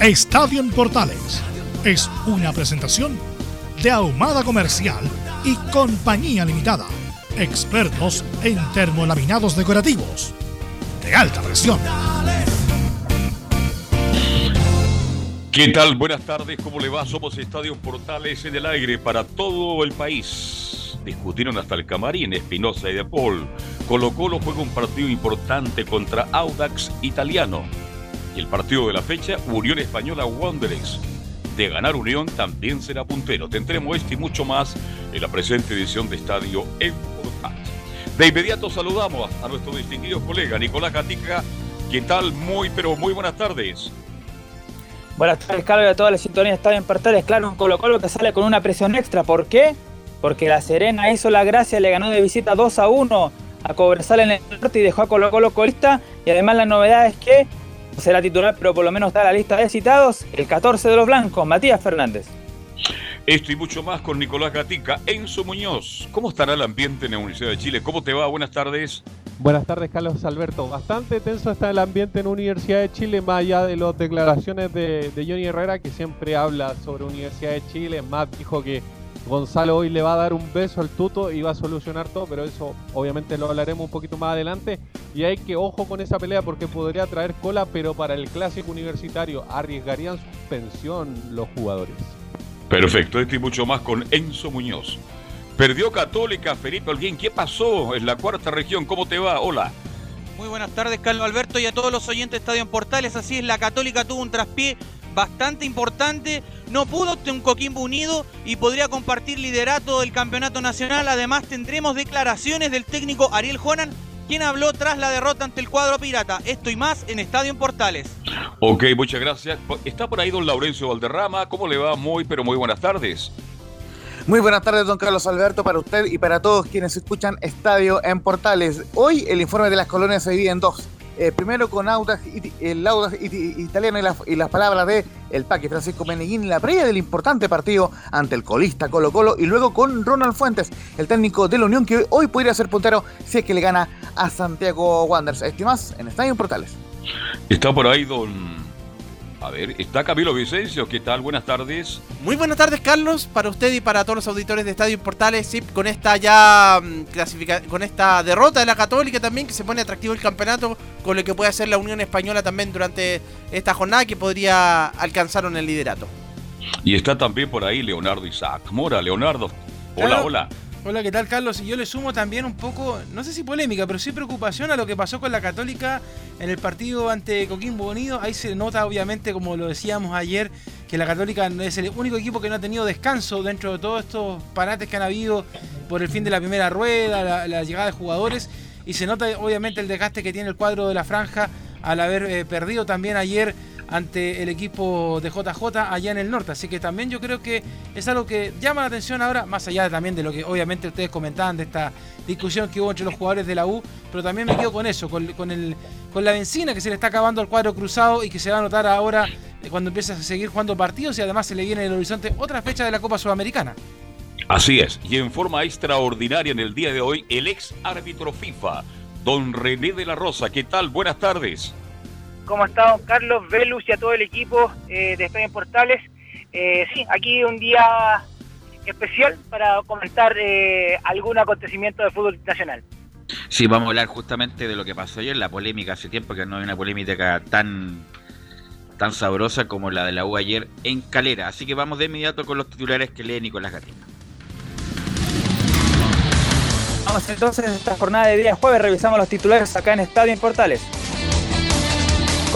Estadio Portales es una presentación de Ahumada Comercial y Compañía Limitada. Expertos en termolaminados decorativos de alta presión. ¿Qué tal? Buenas tardes, ¿cómo le va? Somos Estadio Portales en el aire para todo el país. Discutieron hasta el camarín Espinosa y De Paul. Colo Colo juega un partido importante contra Audax Italiano y el partido de la fecha, Unión Española Wanderers. De ganar Unión también será puntero. Tendremos este y mucho más en la presente edición de Estadio en. De inmediato saludamos a nuestro distinguido colega Nicolás Gatica. ¿Qué tal? Muy, pero muy buenas tardes. Buenas tardes, Carlos, a toda la sintonía de Estadio en Portales. Claro, un Colo Colo que sale con una presión extra. ¿Por qué? Porque la Serena hizo la gracia, le ganó de visita 2 a 1 a Cobresal en el norte y dejó a Colo Colo colista. Y además la novedad es que será titular, pero por lo menos está en la lista de citados, el 14 de los blancos, Matías Fernández. Esto y mucho más con Nicolás Gatica, Enzo Muñoz. ¿Cómo estará el ambiente en la Universidad de Chile? ¿Cómo te va? Buenas tardes. Buenas tardes, Carlos Alberto. Bastante tenso está el ambiente en Universidad de Chile, más allá de las declaraciones de, de Johnny Herrera, que siempre habla sobre Universidad de Chile. Matt dijo que Gonzalo hoy le va a dar un beso al tuto y va a solucionar todo, pero eso obviamente lo hablaremos un poquito más adelante. Y hay que ojo con esa pelea porque podría traer cola, pero para el clásico universitario arriesgarían suspensión los jugadores. Perfecto, esto y mucho más con Enzo Muñoz. Perdió Católica, Felipe Alguien. ¿Qué pasó en la cuarta región? ¿Cómo te va? Hola. Muy buenas tardes, Carlos Alberto, y a todos los oyentes de Estadio en Portales. Así es, la Católica tuvo un traspié bastante importante. No pudo un Coquimbo unido y podría compartir liderato del campeonato nacional. Además, tendremos declaraciones del técnico Ariel Jonan, quien habló tras la derrota ante el cuadro pirata. Esto y más en Estadio en Portales. Ok, muchas gracias. Está por ahí don Laurencio Valderrama. ¿Cómo le va? Muy, pero muy buenas tardes. Muy buenas tardes, don Carlos Alberto, para usted y para todos quienes escuchan Estadio en Portales. Hoy el informe de las colonias se divide en dos. Eh, primero con Audax, el Audax italiano y, y, las palabras de el Paque Francisco Meneguín en la previa del importante partido ante el colista Colo Colo y luego con Ronald Fuentes, el técnico de la Unión que hoy podría ser puntero si es que le gana a Santiago Wanderers. Estimas en Estadio en Portales. Está por ahí don a ver, está Camilo Vicencio, ¿qué tal? Buenas tardes. Muy buenas tardes, Carlos, para usted y para todos los auditores de Estadio Portales. Sí, con esta ya mm, clasifica con esta derrota de la Católica también, que se pone atractivo el campeonato, con lo que puede hacer la Unión Española también durante esta jornada, que podría alcanzar en el liderato. Y está también por ahí Leonardo Isaac Mora. Leonardo, hola, hola. Hola, ¿qué tal Carlos? Y yo le sumo también un poco, no sé si polémica, pero sí preocupación a lo que pasó con la Católica en el partido ante Coquimbo Unido. Ahí se nota obviamente, como lo decíamos ayer, que la Católica es el único equipo que no ha tenido descanso dentro de todos estos parates que han habido por el fin de la primera rueda, la, llegada de jugadores. Y se nota obviamente el desgaste que tiene el cuadro de la franja al haber eh, perdido también ayer ante el equipo de JJ allá en el norte. Así que también yo creo que es algo que llama la atención ahora, más allá también de lo que obviamente ustedes comentaban de esta discusión que hubo entre los jugadores de la U, pero también me quedo con eso, con, el, con la benzina que se le está acabando al cuadro cruzado y que se va a notar ahora eh, cuando empieza a seguir jugando partidos y además se le viene en el horizonte otra fecha de la Copa Sudamericana. Así es, y en forma extraordinaria en el día de hoy, el ex árbitro FIFA, don René de la Rosa. ¿Qué tal? Buenas tardes. ¿Cómo está don Carlos, Velus y a todo el equipo eh, de Estadio Portales? Eh, sí, aquí un día especial para comentar eh, algún acontecimiento de fútbol nacional. Sí, vamos a hablar justamente de lo que pasó ayer, la polémica hace tiempo que no hay una polémica tan tan sabrosa como la de la U ayer en Calera. Así que vamos de inmediato con los titulares que lee Nicolás Gatina. Vamos entonces a esta jornada de día jueves, revisamos los titulares acá en Estadio en Portales.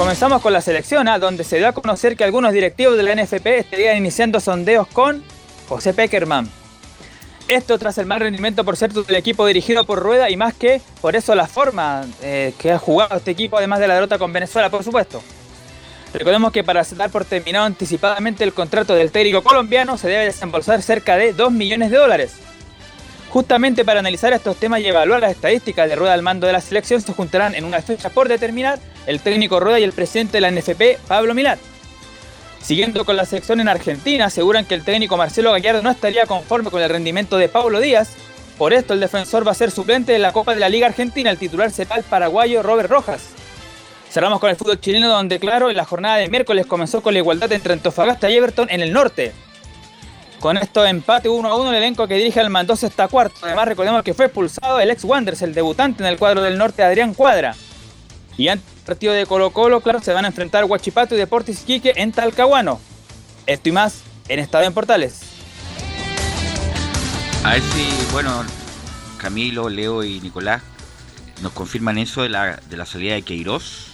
Comenzamos con la selección, ¿ah? donde se dio a conocer que algunos directivos de la NFP estarían iniciando sondeos con José Peckerman. Esto tras el mal rendimiento, por cierto, del equipo dirigido por Rueda y más que por eso la forma eh, que ha jugado este equipo, además de la derrota con Venezuela, por supuesto. Recordemos que para dar por terminado anticipadamente el contrato del técnico colombiano se debe desembolsar cerca de 2 millones de dólares. Justamente para analizar estos temas y evaluar las estadísticas de Rueda al mando de la selección se juntarán en una fecha por determinar el técnico Rueda y el presidente de la NFP, Pablo Milat. Siguiendo con la selección en Argentina, aseguran que el técnico Marcelo Gallardo no estaría conforme con el rendimiento de Pablo Díaz. Por esto, el defensor va a ser suplente de la Copa de la Liga Argentina. El titular será el paraguayo Robert Rojas. Cerramos con el fútbol chileno, donde, claro, en la jornada de miércoles comenzó con la igualdad entre Antofagasta y Everton en el norte. Con esto empate 1 a 1 el elenco que dirige al Mendoza está cuarto. Además recordemos que fue expulsado el ex Wanderers, el debutante en el cuadro del norte Adrián Cuadra. Y antes del partido de Colo Colo, claro, se van a enfrentar Huachipato y Deportes Quique en Talcahuano. Esto y más en Estadio en Portales. A ver si, bueno, Camilo, Leo y Nicolás nos confirman eso de la, de la salida de Queiroz,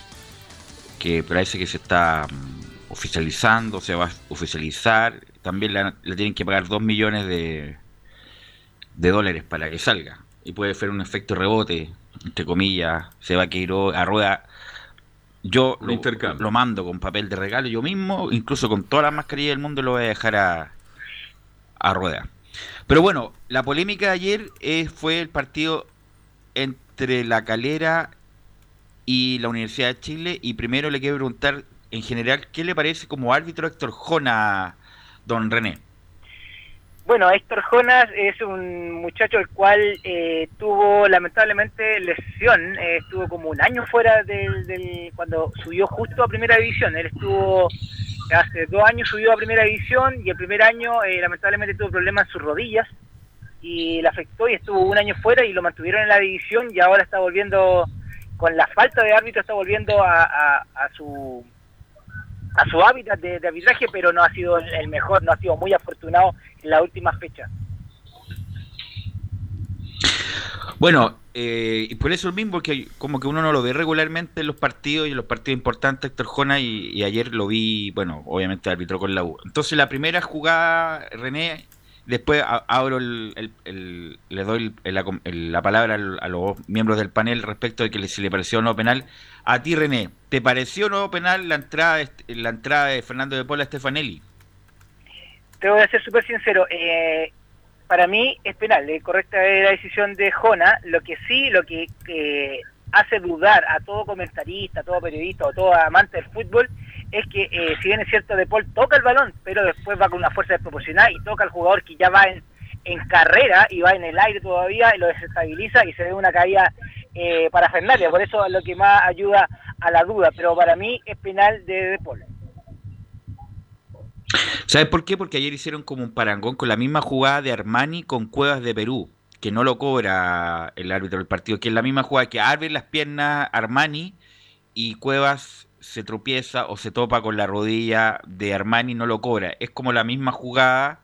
que parece que se está mm, oficializando, se va a oficializar también le, tienen que pagar 2 millones de, de dólares para que salga. Y puede ser un efecto rebote, entre comillas, se va a ir a rueda. Yo lo, lo, mando con papel de regalo yo mismo, incluso con todas las mascarillas del mundo lo voy a dejar a, a rueda. Pero bueno, la polémica de ayer eh, fue el partido entre la Calera y la Universidad de Chile. Y primero le quiero preguntar en general, ¿qué le parece como árbitro Héctor Jona don René? Bueno, Héctor Jonas es un muchacho el cual eh, tuvo lamentablemente lesión, eh, estuvo como un año fuera del, cuando subió justo a primera división. Él estuvo hace dos años subió a primera división y el primer año eh, lamentablemente tuvo problemas en sus rodillas y le afectó y estuvo un año fuera y lo mantuvieron en la división y ahora está volviendo con la falta de árbitro está volviendo a su a su hábitat de, arbitraje, pero no ha sido el mejor, no ha sido muy afortunado en la última fecha. Bueno, eh, y por eso mismo que como que uno no lo ve regularmente en los partidos y en los partidos importantes, Héctor Jona, y, ayer lo vi, bueno, obviamente arbitró con la U. Entonces la primera jugada, René, después abro el, le doy la, palabra a los miembros del panel respecto de que si le pareció no penal. A ti, René, ¿te pareció no penal la entrada, la entrada de Fernando de Pola a Stefanelli? Te voy a ser súper sincero. Eh, para mí es penal, es correcta la decisión de Jona. Lo que sí, lo que hace dudar a todo comentarista, a todo periodista o todo amante del fútbol es que eh, si bien es cierto De Paul toca el balón, pero después va con una fuerza desproporcionada y toca al jugador que ya va en, en carrera y va en el aire todavía y lo desestabiliza y se ve una caída eh, para Fernández. Por eso es lo que más ayuda a la duda, pero para mí es penal de De Paul. ¿Sabes por qué? Porque ayer hicieron como un parangón con la misma jugada de Armani con Cuevas de Perú, que no lo cobra el árbitro del partido, que es la misma jugada que abre las piernas Armani y Cuevas se tropieza o se topa con la rodilla de Armani y no lo cobra. Es como la misma jugada.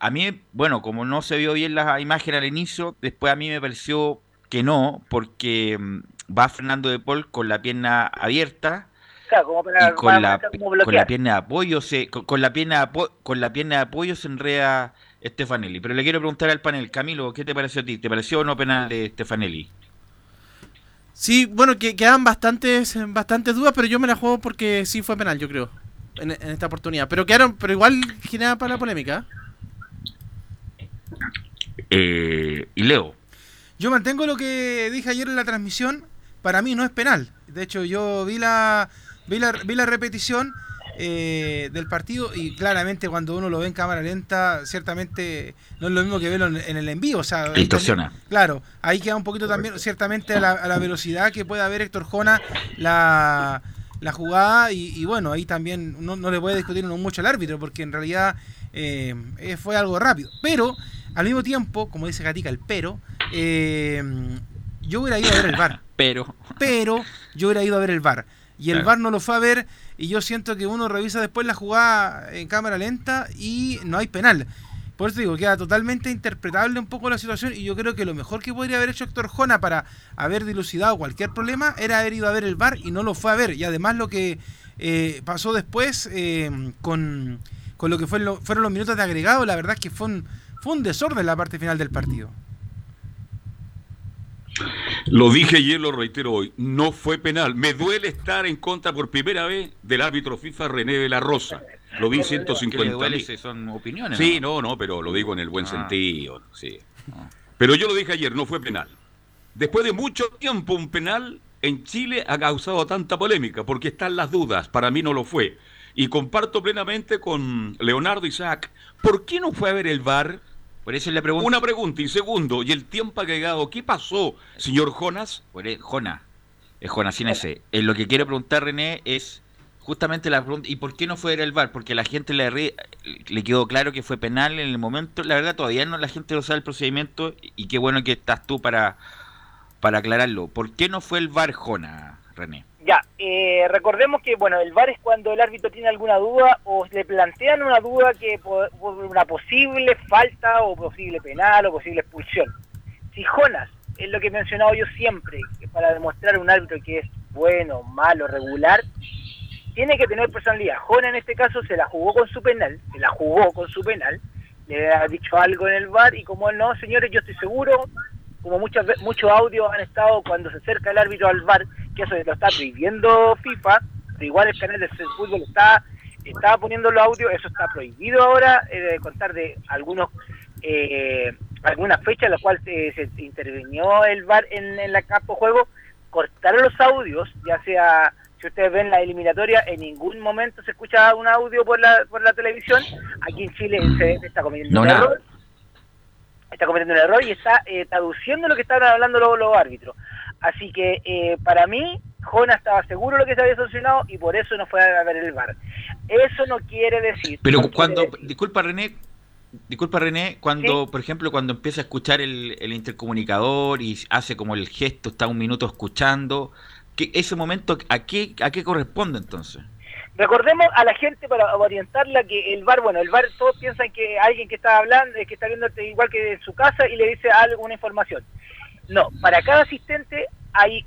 A mí, bueno, como no se vio bien la imagen al inicio, después a mí me pareció que no, porque mm, va Fernando de Paul con la pierna abierta y con, la, con la pierna de apoyo se con, la pierna de con la pierna de apoyo se enreda Stefanelli. Pero le quiero preguntar al panel, Camilo, ¿qué te pareció a ti? ¿Te pareció o no penal de Stefanelli? Sí, bueno, que quedan bastantes, bastantes dudas, pero yo me la juego porque sí fue penal, yo creo, en, esta oportunidad. Pero quedaron, pero igual genera para la polémica. Eh, y Leo. Yo mantengo lo que dije ayer en la transmisión. Para mí no es penal. De hecho, yo vi la, vi la, vi la repetición eh, del partido y claramente cuando uno lo ve en cámara lenta, ciertamente no es lo mismo que verlo en, el envío. O sea, claro, ahí queda un poquito también, ciertamente a la, velocidad que puede haber Héctor Jona la, la jugada y, bueno, ahí también no, no le puede discutir mucho al árbitro porque en realidad eh, fue algo rápido. Pero al mismo tiempo, como dice Gatica, el pero, yo hubiera ido a ver el bar. Pero. Pero yo hubiera ido a ver el bar. y el Claro. VAR no lo fue a ver y yo siento que uno revisa después la jugada en cámara lenta y no hay penal. Por eso digo, queda totalmente interpretable un poco la situación y yo creo que lo mejor que podría haber hecho Héctor Jona para haber dilucidado cualquier problema era haber ido a ver el VAR y no lo fue a ver. Y además lo que eh, pasó después eh, con, con lo que fue lo- fueron los minutos de agregado, la verdad es que fue un, fue un desorden la parte final del partido. Lo dije ayer, lo reitero hoy. No fue penal. Me duele estar en contra por primera vez del árbitro FIFA René de la Rosa. Lo vi ¿Qué le 150 duele mil. son opiniones? Sí, ¿no? no, no, pero lo digo en el buen Ah. sentido. Sí. Ah. Pero yo lo dije ayer, no fue penal. Después de mucho tiempo, un penal en Chile ha causado tanta polémica, porque están las dudas. Para mí no lo fue. Y comparto plenamente con Leonardo Isaac. ¿Por qué no fue a ver el VAR? Por eso le pregunto. Una pregunta. Y segundo, ¿y el tiempo agregado? ¿Qué pasó, señor Jonas? Por e- Jona, es Jonas sin ese. Eh, lo que quiero preguntar, René, es justamente la pregunta, ¿y por qué no fue el VAR? Porque la gente le, re- le quedó claro que fue penal en el momento. La verdad, todavía no la gente no sabe el procedimiento y qué bueno que estás tú para, para aclararlo. ¿Por qué no fue el VAR, Jona, René? Ya, eh, recordemos que bueno, el VAR es cuando el árbitro tiene alguna duda o le plantean una duda que por, una posible falta o posible penal o posible expulsión. Si Jonas, es lo que he mencionado yo siempre, que para demostrar un árbitro que es bueno, malo, regular, tiene que tener personalidad. Jonas en este caso se la jugó con su penal, se la jugó con su penal, le ha dicho algo en el VAR y como no, señores, yo estoy seguro, como muchas muchos audios han estado cuando se acerca el árbitro al VAR, que eso lo está prohibiendo FIFA, pero igual el canal de fútbol está estaba poniendo los audios, eso está prohibido ahora, eh, de contar de algunos eh, algunas fechas en las cuales se, se intervinió el VAR en, en la campo juego, cortaron los audios, ya sea, si ustedes ven la eliminatoria, en ningún momento se escucha un audio por la, por la televisión, aquí en Chile se está cometiendo No, un error, está cometiendo un error y está eh, traduciendo lo que estaban hablando los, los árbitros. Así que eh, para mí, Jona estaba seguro de lo que se había sancionado y por eso no fue a ver el VAR. Eso no quiere decir... Pero no cuando, decir- disculpa René, disculpa René, cuando, por ejemplo, cuando empieza a escuchar el, el intercomunicador y hace como el gesto, está un minuto escuchando, ¿qué, ese momento a qué, a qué corresponde entonces? Recordemos a la gente para orientarla que el bar, bueno, el bar todos piensan que alguien que está hablando, que está viendo igual que en su casa y le dice alguna información. No, para cada asistente hay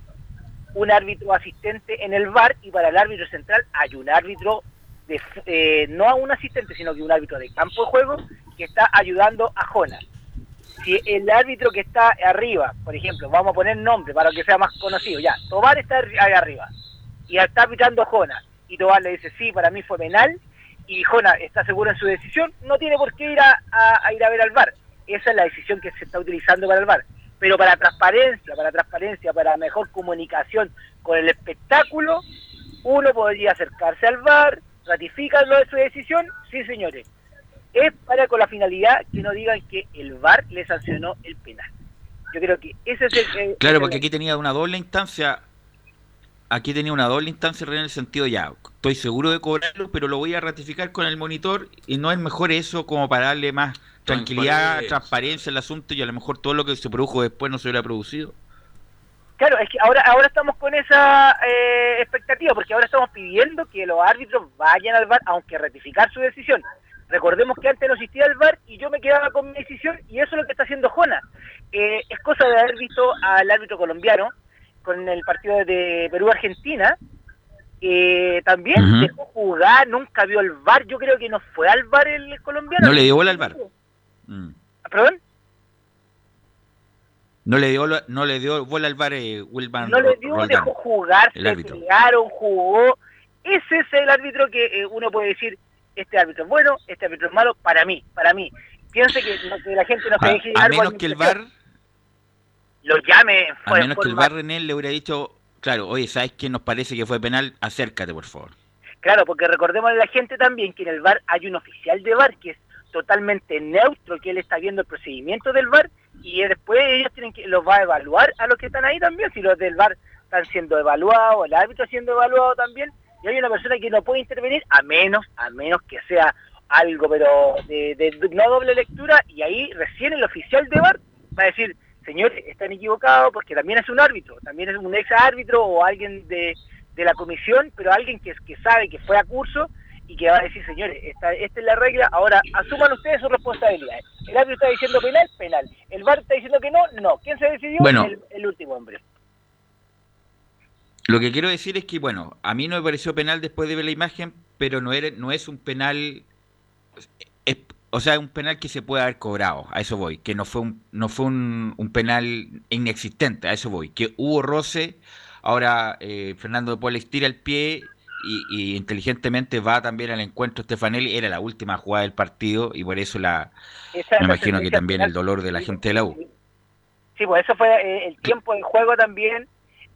un árbitro asistente en el bar y para el árbitro central hay un árbitro de, eh, no a un asistente, sino que un árbitro de campo de juego que está ayudando a Jonas. Si el árbitro que está arriba, por ejemplo, vamos a poner nombre para que sea más conocido, ya, Tobar está ahí arriba y está arbitrando Jonas y Tobar le dice, sí, para mí fue penal y Jonas está seguro en su decisión, no tiene por qué ir a, a- a ir a ver al VAR. Esa es la decisión que se está utilizando para el VAR. Pero para transparencia, para transparencia, para mejor comunicación con el espectáculo, uno podría acercarse al VAR, ratifican lo de su decisión, sí señores. Es para con la finalidad que no digan que el VAR le sancionó el penal. Yo creo que ese es el... Claro, porque aquí tenía una doble instancia, aquí tenía una doble instancia en el sentido ya, estoy seguro de cobrarlo, pero lo voy a ratificar con el monitor y no es mejor eso como para darle más tranquilidad, Transparencia. transparencia al asunto y a lo mejor todo lo que se produjo después no se hubiera producido. Claro, es que ahora ahora estamos con esa eh, expectativa, porque ahora estamos pidiendo que los árbitros vayan al VAR, aunque ratificar su decisión. Recordemos que antes no existía el VAR y yo me quedaba con mi decisión y eso es lo que está haciendo Jona. Eh, es cosa de haber visto al árbitro colombiano con el partido de Perú-Argentina, que también dejó jugar, nunca vio el VAR, yo creo que no fue al VAR el colombiano. No le dio bola al VAR. Mm. ¿Perdón? No le dio, no le dio bola al bar eh, Wilman no le dio, Roldán. dejó jugar, el se árbitro. pelearon, jugó. Ese es el árbitro que eh, uno puede decir, este árbitro es bueno, este árbitro es malo, para mí, para mí. Piense que, la gente no se deje a menos que el. VAR, lo llame a menos que el René le hubiera dicho, claro, oye, ¿sabes qué nos parece que fue penal? Acércate, por favor. Claro, porque recordemos a la gente también que en el VAR hay un oficial de VAR que es totalmente neutro, que él está viendo el procedimiento del VAR y después ellos tienen que los va a evaluar a los que están ahí también, si los del VAR están siendo evaluados, el árbitro siendo evaluado también, y hay una persona que no puede intervenir a menos, a menos que sea algo pero de, de no doble lectura y ahí recién el oficial de VAR va a decir, señores, están equivocados porque también es un árbitro, también es un ex árbitro o alguien de, de la comisión, pero alguien que, que sabe que fue a curso y que va a decir, señores, esta, esta es la regla, ahora asuman ustedes sus responsabilidades. El árbitro está diciendo penal, penal. El VAR está diciendo que no, no. ¿Quién se decidió? Bueno. el, el último hombre. Lo que quiero decir es que, bueno, a mí no me pareció penal después de ver la imagen, pero no, era, no es un penal. O sea, un penal que se puede haber cobrado, a eso voy. Que no fue un, no fue un, un penal inexistente, a eso voy. Que hubo roce, ahora eh, Fernando de Paul tira el pie y, y inteligentemente va también al encuentro Stefanelli. Era la última jugada del partido y por eso la Esa me imagino que también el dolor de la gente de la U. Sí, pues eso fue eh, el tiempo del juego también,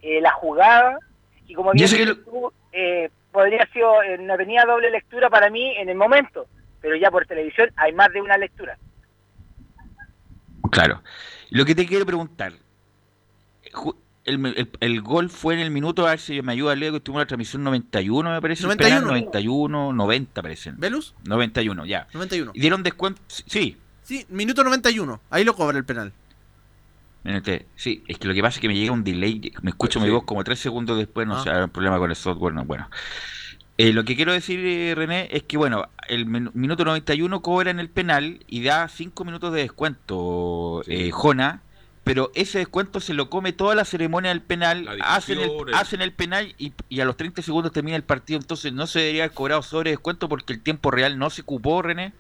eh, la jugada, y como bien que tú, eh, podría haber sido, eh, no tenía doble lectura para mí en el momento, pero ya por televisión hay más de una lectura. Claro. Lo que te quiero preguntar, el, el- el gol fue en el minuto, a ver si me ayuda Leo, que estuvo en la transmisión 91, me parece. el 91. penal, 91, 90 parece. ¿Velus? 91, ya. 91. ¿Y dieron descuento? Sí. Sí, minuto 91. Ahí lo cobra el penal. Espérate, Sí, es que lo que pasa es que me llega un delay, me escucho mi voz como tres segundos después, no Ah. sé, hay un problema con el software, no, bueno. Eh, lo que quiero decir, eh, René, es que, bueno, el min- minuto 91 cobra en el penal y da cinco minutos de descuento, eh, Jona, pero ese descuento se lo come toda la ceremonia del penal, hacen el, hacen el penal y, y a los 30 segundos termina el partido, entonces no se debería haber cobrado sobre descuento porque el tiempo real no se ocupó, René.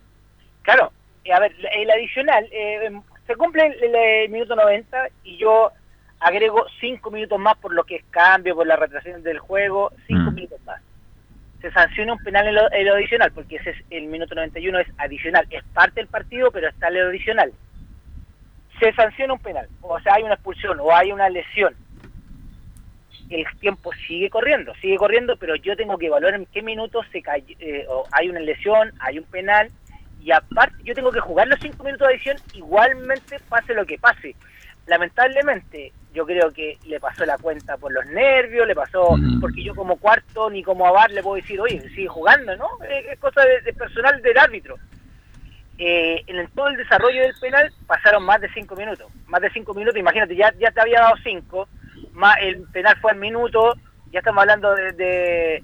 Claro, eh, a ver, el adicional, eh, em, se cumple el, el, minuto 90 y yo agrego 5 minutos más por lo que es cambio, por la retracción del juego, 5 Mm. minutos más. Se sanciona un penal en lo, adicional, porque ese es el minuto 91 es adicional, es parte del partido, pero está en lo adicional. Se sanciona un penal, o sea, hay una expulsión o hay una lesión. El tiempo sigue corriendo, sigue corriendo, pero yo tengo que evaluar en qué minutos se cayó, eh, o hay una lesión, hay un penal, y aparte yo tengo que jugar los cinco minutos de adición igualmente pase lo que pase. Lamentablemente yo creo que le pasó la cuenta por los nervios, le pasó Mm. porque yo como cuarto ni como avar le puedo decir, oye, sigue jugando, ¿no? Eh, Es cosa de, de personal del árbitro. Eh, en el- todo el desarrollo del penal pasaron más de cinco minutos, más de cinco minutos, imagínate, ya, ya te había dado cinco, más el penal fue en minuto, ya estamos hablando de, de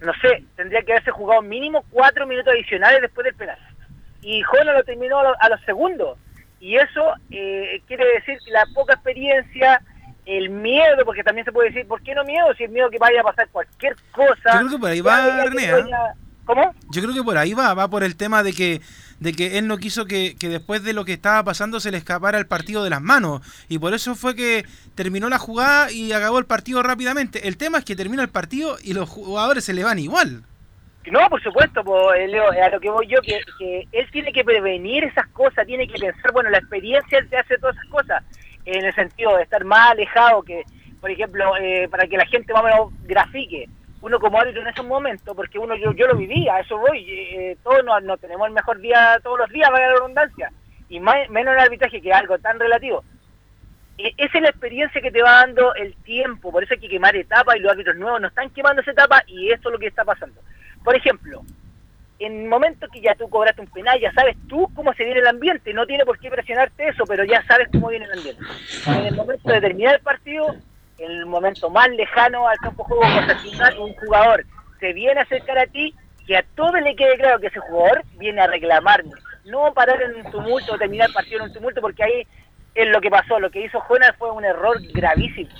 no sé, tendría que haberse jugado mínimo cuatro minutos adicionales después del penal. Y Jona lo terminó a, lo- a los segundos. Y eso eh, quiere decir que la poca experiencia, el miedo, porque también se puede decir, ¿por qué no miedo? Si el miedo que vaya a pasar cualquier cosa. Yo creo que por ahí va, René, ya- ¿Cómo? Yo creo que por ahí va, va por el tema de que de que él no quiso que, que después de lo que estaba pasando se le escapara el partido de las manos y por eso fue que terminó la jugada y acabó el partido rápidamente. El tema es que termina el partido y los jugadores se le van igual. No, por supuesto, pues, Leo, a lo que voy yo, que, que él tiene que prevenir esas cosas, tiene que pensar, bueno, la experiencia te hace todas esas cosas, en el sentido de estar más alejado, que, por ejemplo, eh, para que la gente más o menos grafique, uno como árbitro en esos momentos, porque uno yo, yo lo viví, a eso voy, eh, todos no, no tenemos el mejor día todos los días, para la redundancia, y más, menos en el arbitraje, que es algo tan relativo. Eh, esa es la experiencia que te va dando el tiempo, por eso hay que quemar etapas y los árbitros nuevos no están quemando esa etapa y esto es lo que está pasando. Por ejemplo, en el momento que ya tú cobraste un penal, ya sabes tú cómo se viene el ambiente, no tiene por qué presionarte eso, pero ya sabes cómo viene el ambiente. En el momento de terminar el partido, en el momento más lejano al campo de juego, final un jugador se viene a acercar a ti, que a todos le quede claro que ese jugador viene a reclamarme, no parar en un tumulto, terminar el partido en un tumulto, porque ahí es lo que pasó, lo que hizo Jonas fue un error gravísimo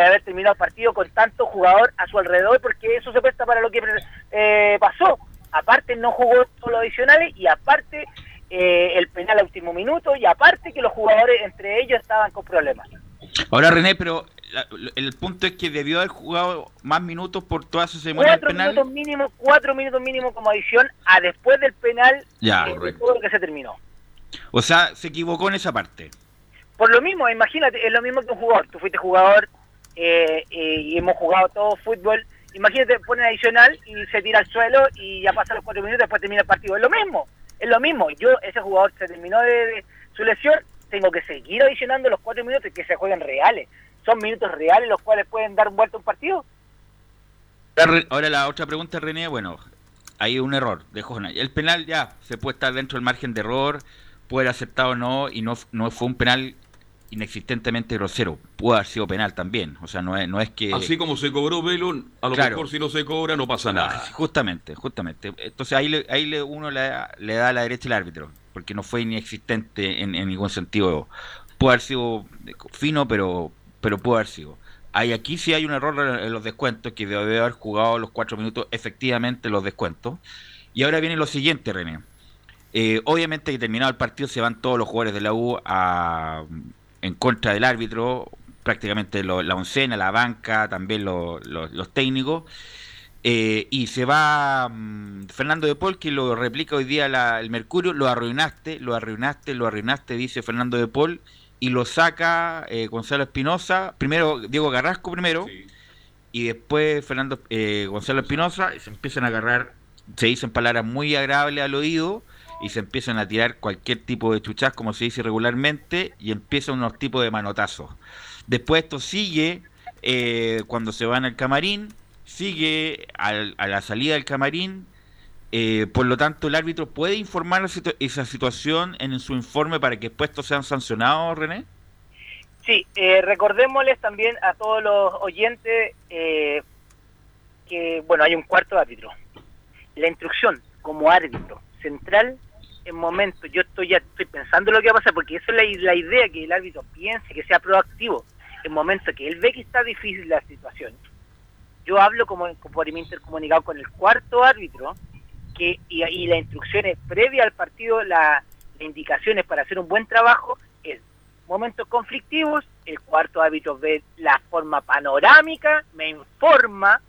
de haber terminado el partido con tanto jugador a su alrededor, porque eso se presta para lo que eh, pasó. Aparte no jugó todos los adicionales y aparte eh, el penal a último minuto y aparte que los jugadores entre ellos estaban con problemas. Ahora, René, pero la- el punto es que debió haber jugado más minutos por toda su del Cuatro penal. minutos mínimo, cuatro minutos mínimo como adición a después del penal Ya, eh, todo lo que se terminó. O sea, se equivocó en esa parte. Por lo mismo, imagínate, es lo mismo que un jugador. Tú fuiste jugador eh, y hemos jugado todo fútbol. Imagínate, ponen adicional y se tira al suelo y ya pasan los cuatro minutos, después termina el partido. Es lo mismo, es lo mismo. Yo, ese jugador se terminó de, su lesión, tengo que seguir adicionando los cuatro minutos que se jueguen reales. Son minutos reales los cuales pueden dar vuelta un partido. Ahora, la otra pregunta, René, bueno, hay un error de Jona. El penal ya se puede estar dentro del margen de error, puede ser aceptado o no, y no, no fue un penal inexistentemente grosero. Pudo haber sido penal también. O sea, no es, no es que. Así como se cobró Velo, a lo Claro. mejor si no se cobra no pasa nada. Justamente, justamente. Entonces ahí, le- ahí le- uno le, da- le da la derecha al árbitro, porque no fue inexistente en, en ningún sentido. Pudo haber sido fino, pero, pero pudo haber sido. Ahí, aquí sí hay un error en los descuentos, que debe haber jugado los cuatro minutos efectivamente los descuentos. Y ahora viene lo siguiente, René. Eh, obviamente que terminado el partido se van todos los jugadores de la U a- en contra del árbitro, prácticamente lo- la oncena, la banca, también lo- lo- los técnicos. Eh, y se va mm, Fernando de Paul, que lo replica hoy día la- el Mercurio, lo arruinaste, lo arruinaste, lo arruinaste, dice Fernando de Paul, y lo saca eh, Gonzalo Espinosa, primero Diego Carrasco primero, y después Fernando eh, Gonzalo Espinosa, y se empiezan a agarrar, se dicen palabras muy agradables al oído, y se empiezan a tirar cualquier tipo de chuchas, como se dice regularmente, y empiezan unos tipos de manotazos. Después esto sigue eh, cuando se van al camarín, sigue al- a la salida del camarín, eh, por lo tanto el árbitro puede informar situ- esa situación en su informe para que después estos sean sancionados, René. Sí, eh, recordémosles también a todos los oyentes eh, que, bueno, hay un cuarto árbitro. La instrucción como árbitro central, en momento, yo estoy ya estoy pensando lo que va a pasar, porque esa es la, la idea, que el árbitro piense, que sea proactivo. En momento que él ve que está difícil la situación, yo hablo como, como por mi intercomunicado con el cuarto árbitro, que y, y la instrucción es previa al partido, la, las indicaciones para hacer un buen trabajo es momentos conflictivos, el cuarto árbitro ve la forma panorámica, me informa,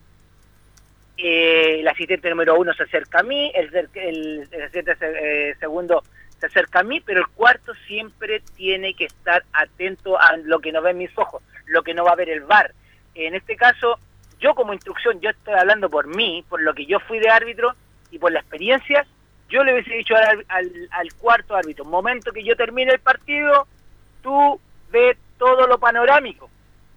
eh, el asistente número uno se acerca a mí, el, el, el asistente eh, segundo se acerca a mí, pero el cuarto siempre tiene que estar atento a lo que no ven mis ojos, lo que no va a ver el VAR. En este caso, yo como instrucción, yo estoy hablando por mí, por lo que yo fui de árbitro y por la experiencia, yo le hubiese dicho al, al, al cuarto árbitro, momento que yo termine el partido, tú ves todo lo panorámico,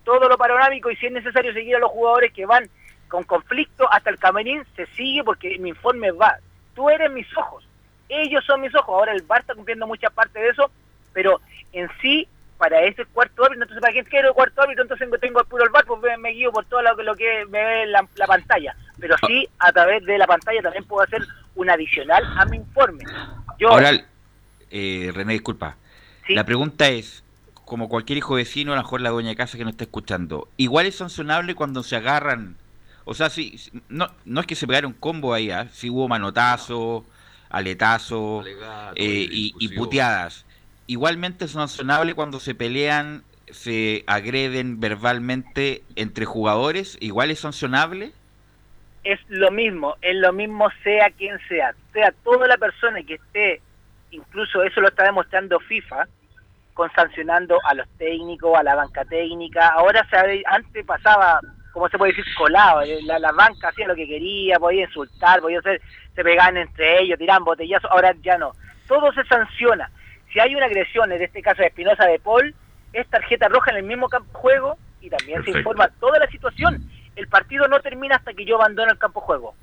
todo lo panorámico y si es necesario seguir a los jugadores que van con conflicto hasta el camerín, se sigue porque mi informe va. Tú eres mis ojos, ellos son mis ojos. Ahora el VAR está cumpliendo mucha parte de eso, pero en sí, para ese cuarto árbitro, entonces para quien quiere el cuarto árbitro, entonces tengo el puro el VAR, pues me, me guío por todo lo, que- lo que me ve la, la pantalla. Pero sí, a través de la pantalla también puedo hacer un adicional a mi informe. Yo, Ahora, eh, René, disculpa. Sí. La pregunta es, como cualquier hijo vecino, a lo mejor la dueña de casa que no está escuchando, igual es sancionable cuando se agarran, o sea, si, si- no, no es que se pegaron combo ahí, ¿ah? si hubo manotazo, aletazo Alegato, eh, y, y puteadas. Igualmente es sancionable cuando se pelean, se agreden verbalmente entre jugadores, igual es sancionable. es lo mismo, es lo mismo sea quien sea, sea toda la persona que esté, incluso eso lo está demostrando FIFA, con sancionando a los técnicos, a la banca técnica, ahora se ha- antes pasaba, como se puede decir, colado, eh, la, la banca hacía lo que quería, podía insultar, podía hacer, se pegaban entre ellos, tiraban botellazos, ahora ya no, todo se sanciona, si hay una agresión, en este caso de Espinosa de Paul, es tarjeta roja en el mismo campo de juego y también se informa toda la situación. El partido no termina hasta que yo abandono el campo de juego,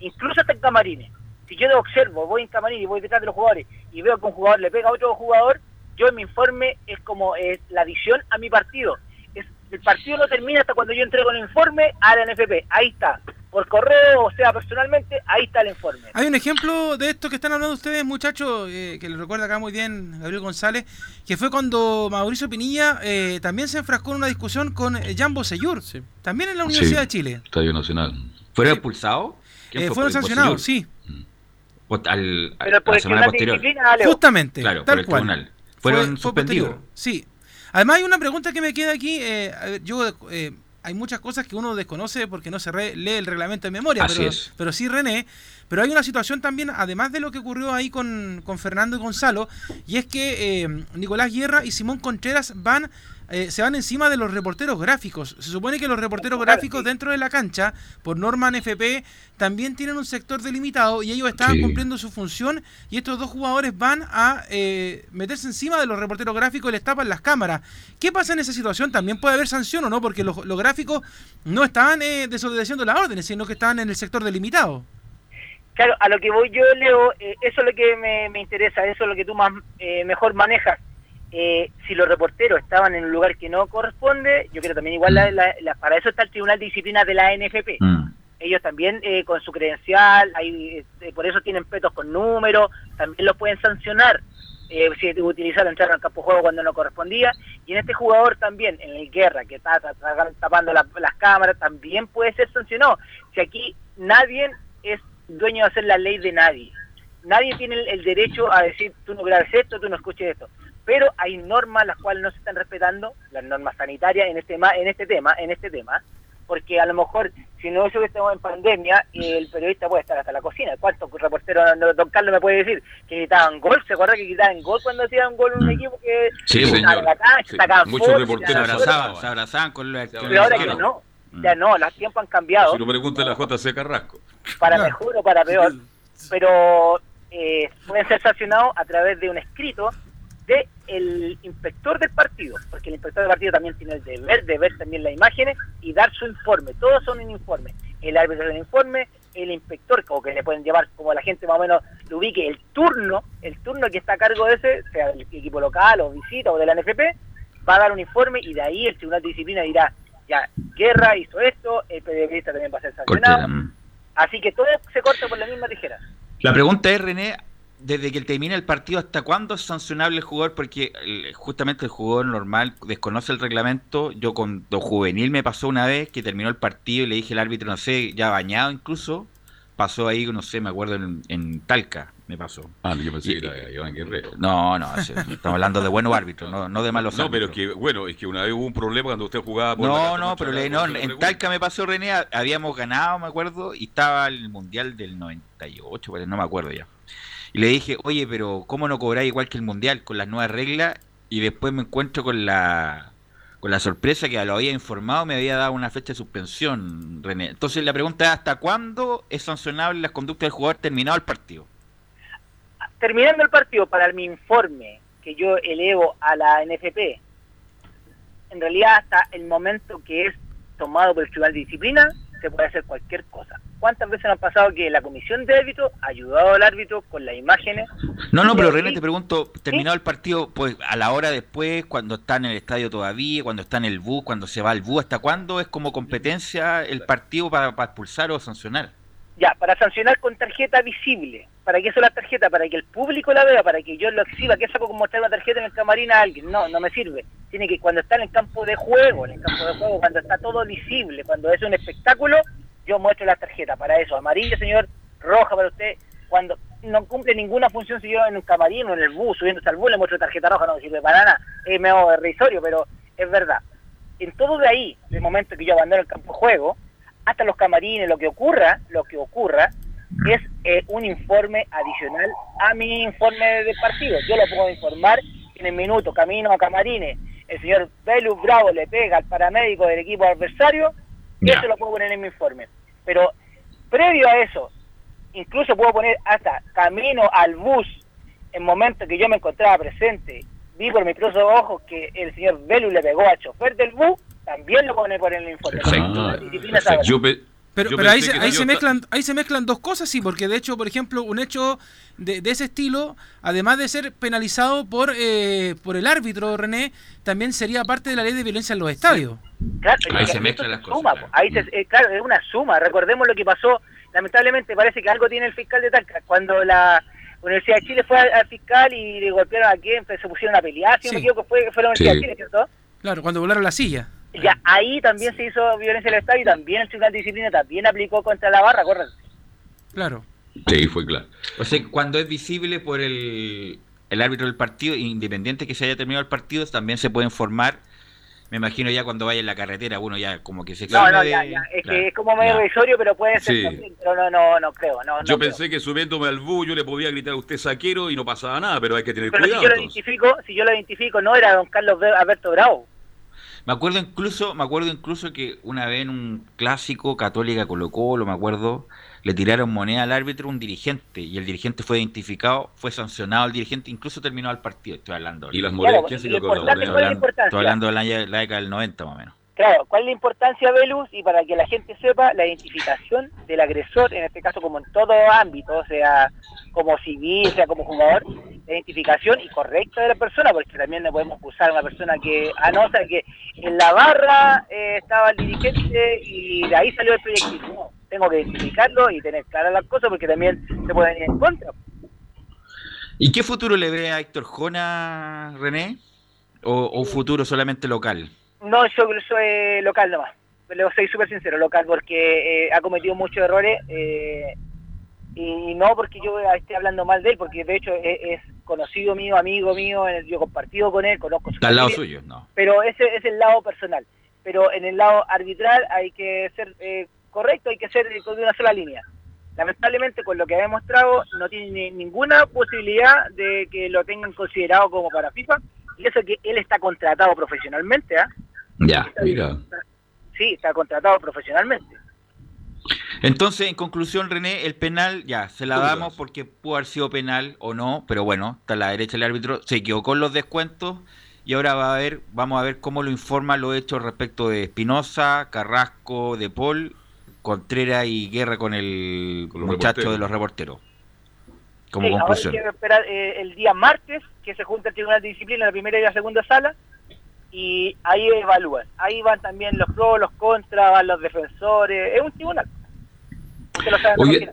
incluso hasta en camarines. Si yo observo, voy en camarín y voy detrás de los jugadores y veo que un jugador le pega a otro jugador, yo en mi informe es como eh, la adición a mi partido. El partido no termina hasta cuando yo entrego el informe a la NFP. Ahí está. Por correo, o sea, personalmente, ahí está el informe. Hay un ejemplo de esto que están hablando ustedes, muchachos, eh, que lo recuerda acá muy bien Gabriel González, que fue cuando Mauricio Pinilla eh, también se enfrascó en una discusión con eh, Jan Bosellur, también en la Universidad de Chile. Estadio Nacional. ¿Fueron Sí. expulsados? ¿Quién Eh, fue? fueron ¿El sancionados, sí, O al- Pero por la el semana posterior. justamente, Claro, por el cual. tribunal. Fueron Fue- fue suspendidos. Sí. Además hay una pregunta que me queda aquí. eh, yo eh, hay muchas cosas que uno desconoce porque no se re- lee el reglamento de memoria, Así pero, es. pero sí René. Pero hay una situación también, además de lo que ocurrió ahí con, con Fernando y Gonzalo, y es que eh, Nicolás Guerra y Simón Contreras van eh, se van encima de los reporteros gráficos. Se supone que los reporteros Claro, gráficos sí. dentro de la cancha, por norma NFP, también tienen un sector delimitado y ellos estaban Sí. cumpliendo su función y estos dos jugadores van a eh, meterse encima de los reporteros gráficos y les tapan las cámaras. ¿Qué pasa en esa situación? También puede haber sanción o no, porque los, los gráficos no estaban eh, desobedeciendo las órdenes, sino que estaban en el sector delimitado. Claro, a lo que voy yo, Leo, eh, eso es lo que me, me interesa, eso es lo que tú más eh, mejor manejas. eh, si los reporteros estaban en un lugar que no corresponde, yo creo también igual la- la- la- para eso está el Tribunal de Disciplina de la NFP. Mm. Ellos también eh, con su credencial, hay, eh, por eso tienen petos con números, también los pueden sancionar eh, si utilizaron entrar al campo de juego cuando no correspondía. Y en este jugador también, en el guerra, que está, ta- ta- tapando la- las cámaras, también puede ser sancionado. Si aquí nadie es dueño de hacer la ley de nadie. Nadie tiene el, el derecho a decir, tú no grabes esto, tú no escuches esto. Pero hay normas las cuales no se están respetando, las normas sanitarias en este, ma- en este tema, en este tema, porque a lo mejor si no eso que estamos en pandemia, el periodista puede estar hasta la cocina. ¿Cuántos reporteros, no, don Carlos me puede decir, que gritaban gol? ¿Se acuerda que gritaban gol cuando hacían gol un Mm. equipo que Sí, señor. Sí, muchos reporteros Se abrazaban, se abrazaban con la, con Pero ahora el que arquero. no. Ya no, los tiempos han cambiado Si no pregúntale a JC Carrasco. para mejor o para peor, pero eh, pueden ser sancionados a través de un escrito de el inspector del partido, porque el inspector del partido también tiene el deber de ver también las imágenes y dar su informe. Todos son un informe. El árbitro del informe, el inspector, como que le pueden llevar, como la gente más o menos lo ubique, el turno, el turno que está a cargo de ese, sea del equipo local o visita o de la NFP, va a dar un informe y de ahí el Tribunal de Disciplina dirá, ya, Guerra hizo esto, el periodista también va a ser sancionado. Cortera, mm. Así que todo se corta por la misma tijera. La pregunta es, René, desde que termina el partido, ¿hasta cuándo es sancionable el jugador? Porque justamente el jugador normal desconoce el reglamento. Yo con juvenil me pasó una vez que terminó el partido y le dije al árbitro, no sé, ya bañado incluso, pasó ahí, no sé, me acuerdo en, en Talca, me pasó. Ah, yo pensé que era Iván Guerrero. No, no, estamos hablando de buenos árbitros, no, no de malos No, pero árbitros. que, bueno, es que una vez hubo un problema cuando usted jugaba por No, no, pero le- no, en. Talca me pasó René, ha- habíamos ganado, me acuerdo, y estaba el Mundial del 98, pues, no me acuerdo ya. Y le dije, oye, pero ¿cómo no cobráis igual que el Mundial con las nuevas reglas? Y después me encuentro con la con la sorpresa que lo había informado, me había dado una fecha de suspensión, René. Entonces la pregunta es, ¿hasta cuándo es sancionable las conductas del jugador terminado el partido? Terminando el partido, para mi informe que yo elevo a la NFP, en realidad hasta el momento que es tomado por el Tribunal de Disciplina, se puede hacer cualquier cosa. ¿Cuántas veces nos ha pasado que la comisión de árbitro ha ayudado al árbitro con las imágenes? No, no, pero René, te pregunto, terminado el partido, pues a la hora después, cuando está en el estadio todavía, cuando está en el bus, cuando se va al bus, ¿hasta cuándo es como competencia el partido para, para expulsar o sancionar? Ya, para sancionar con tarjeta visible. ¿Para qué es la tarjeta? Para que el público la vea, para que yo lo exhiba. ¿Qué saco con mostrar una tarjeta en el camarín a alguien? No, no me sirve. Tiene que cuando está en el campo de juego, en el campo de juego, cuando está todo visible, cuando es un espectáculo, yo muestro la tarjeta. Para eso, amarilla, señor, roja para usted. Cuando no cumple ninguna función, si yo en un camarín o en el bus, subiéndose al bus, le muestro tarjeta roja, no me sirve para nada. Es medio risorio, pero es verdad. En todo de ahí, del momento que yo abandono el campo de juego, hasta los camarines, lo que ocurra, lo que ocurra, es eh, un informe adicional a mi informe de partido. Yo lo puedo informar en el minuto, camino a camarines, el señor Belus Bravo le pega al paramédico del equipo adversario, Ya. eso lo puedo poner en mi informe. Pero previo a eso, incluso puedo poner hasta camino al bus, en momento que yo me encontraba presente, vi por mis propios ojos que el señor Belus le pegó al chofer del bus, también lo pone por en el informe. Pero, pero ahí, se, ahí, mezclan, ahí se mezclan dos cosas, sí, porque de hecho, por ejemplo, un hecho de, de ese estilo, además de ser penalizado por, eh, por el árbitro, René, también sería parte de la ley de violencia en los estadios. Claro, Ahí es se mezclan las cosas, suma, claro. po. Ahí se- eh, claro, es una suma. Recordemos lo que pasó. Lamentablemente parece que algo tiene el fiscal de Talca. Cuando la Universidad de Chile fue al, al fiscal y le golpearon a quien, se pusieron a pelear, si no me Sí. equivoco, fue, fue la Universidad Sí. de Chile, ¿cierto? Claro, cuando volaron la silla. Ya, ahí también se hizo violencia en el estadio y también el Tribunal de Disciplina también aplicó contra la barra, acuérdense. Claro. Sí, fue claro. O sea, cuando es visible por el, el árbitro del partido, independiente que se haya terminado el partido, también se puede informar. Me imagino ya cuando vaya en la carretera, uno ya como que se No, no, de- ya, ya. Es Claro, que es como medio ya. revisorio, pero puede ser Sí. también. Pero no, no, no creo. No, no Yo creo. pensé que subiéndome al bus yo le podía gritar a usted saquero y no pasaba nada, pero hay que tener Pero si cuidado. yo lo entonces. identifico, si yo lo identifico, no era don Carlos Be- Alberto Bravo. Me acuerdo incluso, me acuerdo incluso que una vez en un clásico Católica Colo Colo, me acuerdo, le tiraron moneda al árbitro un dirigente y el dirigente fue identificado, fue sancionado el dirigente, incluso terminó el partido. Estoy hablando. Y las Claro, monedas, ¿quién se lo hablando, estoy hablando de la, década del 90 más o menos. Claro, ¿cuál es la importancia, Velus? Y para que la gente sepa, la identificación del agresor, en este caso como en todo ámbito, sea como civil, sea como jugador, identificación y correcta de la persona, porque también no podemos acusar a una persona que, ah, no, o sea, que en la barra eh, estaba el dirigente y de ahí salió el proyectil. No, tengo que identificarlo y tener claras las cosas porque también se pueden ir en contra. ¿Y qué futuro le ve a Héctor Jona, René? ¿O, futuro solamente local? No, yo soy local nomás. Le soy súper sincero, local, porque eh, ha cometido muchos errores. Eh, y no porque yo esté hablando mal de él, porque de hecho es, conocido mío, amigo mío, yo compartido con él, conozco su Está al lado suyo, no. Pero ese es el lado personal. Pero en el lado arbitral hay que ser eh, correcto, hay que ser de una sola línea. Lamentablemente, con lo que ha demostrado, no tiene ninguna posibilidad de que lo tengan considerado como para FIFA. Y eso que él está contratado profesionalmente, ¿ah? Ya, mira. Sí, está contratado profesionalmente. Entonces, en conclusión, René, el penal ya se la damos porque pudo haber sido penal o no, pero bueno, está a la derecha el árbitro, se equivocó en los descuentos y ahora va a ver, vamos a ver cómo lo informa lo hecho respecto de Espinosa, Carrasco, De Paul, Contreras y Guerra con el muchacho de los reporteros. Como conclusión. hay que esperar eh, el día martes que se junta el Tribunal de Disciplina, la primera y la segunda sala, y ahí evalúan. Ahí van también los pros, los contras, van los defensores. Es un tribunal. Oye,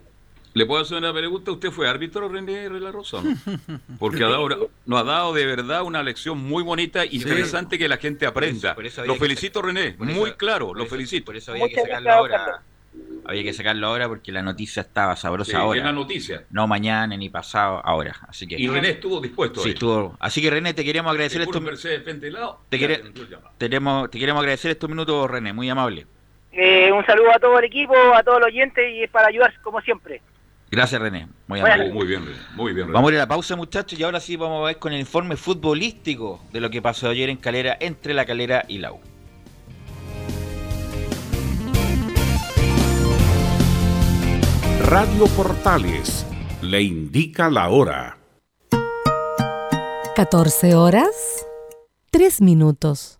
¿le puedo hacer una pregunta? ¿Usted fue árbitro, René La Rosa? Porque ha dado, nos ha dado de verdad una lección muy bonita y interesante que la gente aprenda. lo felicito, René. muy claro, lo felicito. Por eso había que sacarlo ahora. Había que sacarlo ahora porque la noticia estaba sabrosa ahora. la noticia. No mañana ni pasado, ahora. Así que, y René estuvo dispuesto. Sí, estuvo. Así que René, te queremos agradecer estos te, queremos, te queremos agradecer estos minutos, René, muy amable. Eh, un saludo a todo el equipo, a todos los oyentes y para ayudar como siempre. Gracias, René. Muy, amable. muy bien, Muy bien, Vamos a ir a la pausa, muchachos, y ahora sí vamos a ver con el informe futbolístico de lo que pasó ayer en Calera, entre la Calera y la U. Radio Portales le indica la hora. 14 horas, 3 minutos.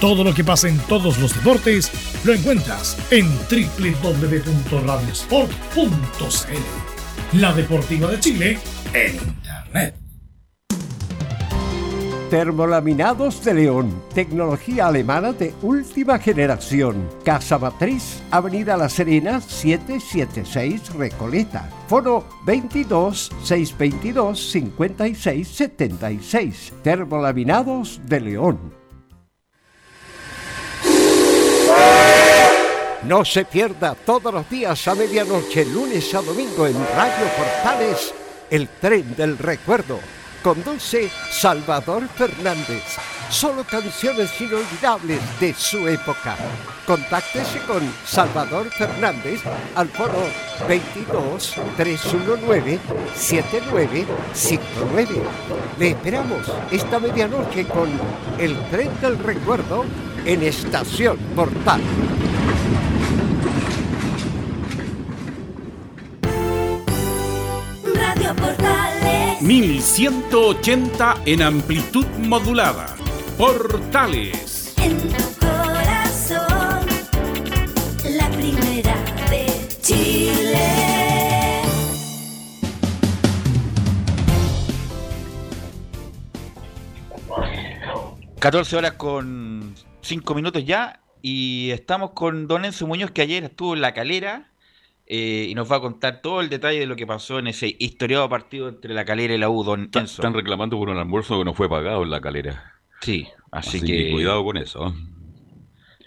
Todo lo que pasa en todos los deportes lo encuentras en www.radiosport.cl la Deportiva de Chile en Internet. Termolaminados de León, tecnología alemana de última generación. Casa Matriz, Avenida La Serena, 776 Recoleta. Foro 22 622 56 76. Termolaminados de León. No se pierda todos los días a medianoche, lunes a domingo en Radio Portales, el tren del recuerdo Conduce Salvador Fernández. Solo canciones inolvidables de su época. Contáctese con Salvador Fernández al foro 22 319 7959. Le esperamos esta medianoche con el tren del recuerdo en Estación Portal. Radio Portales. 1180 en amplitud modulada. Portales. En tu corazón. La primera de Chile. 14 horas con 5 minutos ya y estamos con Don Enzo Muñoz que ayer estuvo en la calera eh, y nos va a contar todo el detalle de lo que pasó en ese historiado partido entre la calera y la U, Don Enzo. están reclamando por un almuerzo que no fue pagado en la calera. Sí, así, Así que, que cuidado con eso.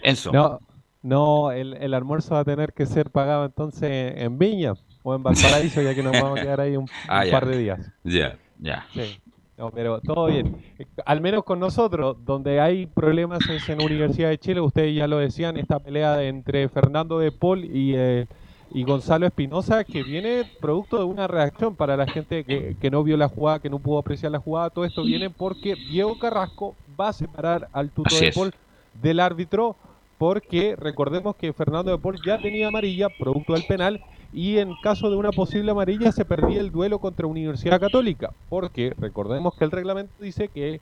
Enzo. No, no el, el almuerzo va a tener que ser pagado entonces en Viña o en Valparaíso, ya que nos vamos a quedar ahí un, Ah, un ya. par de días. Ya. Ya. Sí. No, pero todo bien. Al menos con nosotros, donde hay problemas es en Universidad de Chile, ustedes ya lo decían, esta pelea entre Fernando de Paul y, eh, y Gonzalo Espinosa, que viene producto de una reacción para la gente que, que no vio la jugada, que no pudo apreciar la jugada, todo esto viene porque Diego Carrasco va a separar al tuto Así de es. Paul del árbitro, porque recordemos que Fernando de Paul ya tenía amarilla, producto del penal, y en caso de una posible amarilla se perdía el duelo contra Universidad Católica, porque recordemos que el reglamento dice que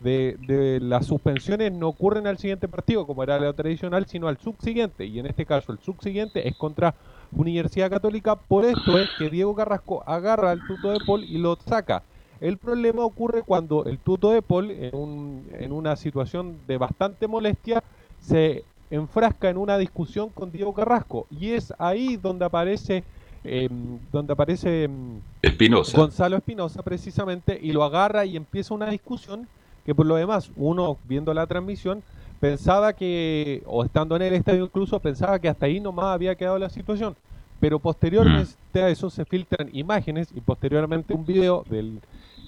de, de las suspensiones no ocurren al siguiente partido, como era lo tradicional, sino al subsiguiente, y en este caso el subsiguiente es contra Universidad Católica, por esto es que Diego Carrasco agarra al tuto de Paul y lo saca. El problema ocurre cuando el tuto de Paul, en, un- en una situación de bastante molestia, se enfrasca en una discusión con Diego Carrasco. Y es ahí donde aparece, em, donde aparece em, Espinosa. Gonzalo Espinosa precisamente y lo agarra y empieza una discusión que por lo demás uno viendo la transmisión pensaba que, o estando en el estadio incluso, pensaba que hasta ahí nomás había quedado la situación. Pero posteriormente a eso se filtran imágenes y posteriormente un video del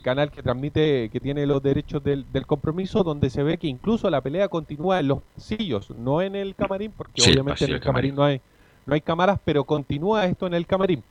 canal que transmite, que tiene los derechos del, del compromiso, donde se ve que incluso la pelea continúa en los pasillos, no en el camarín, porque Sí, obviamente en el camarín no hay, no hay cámaras, pero continúa esto en el camarín.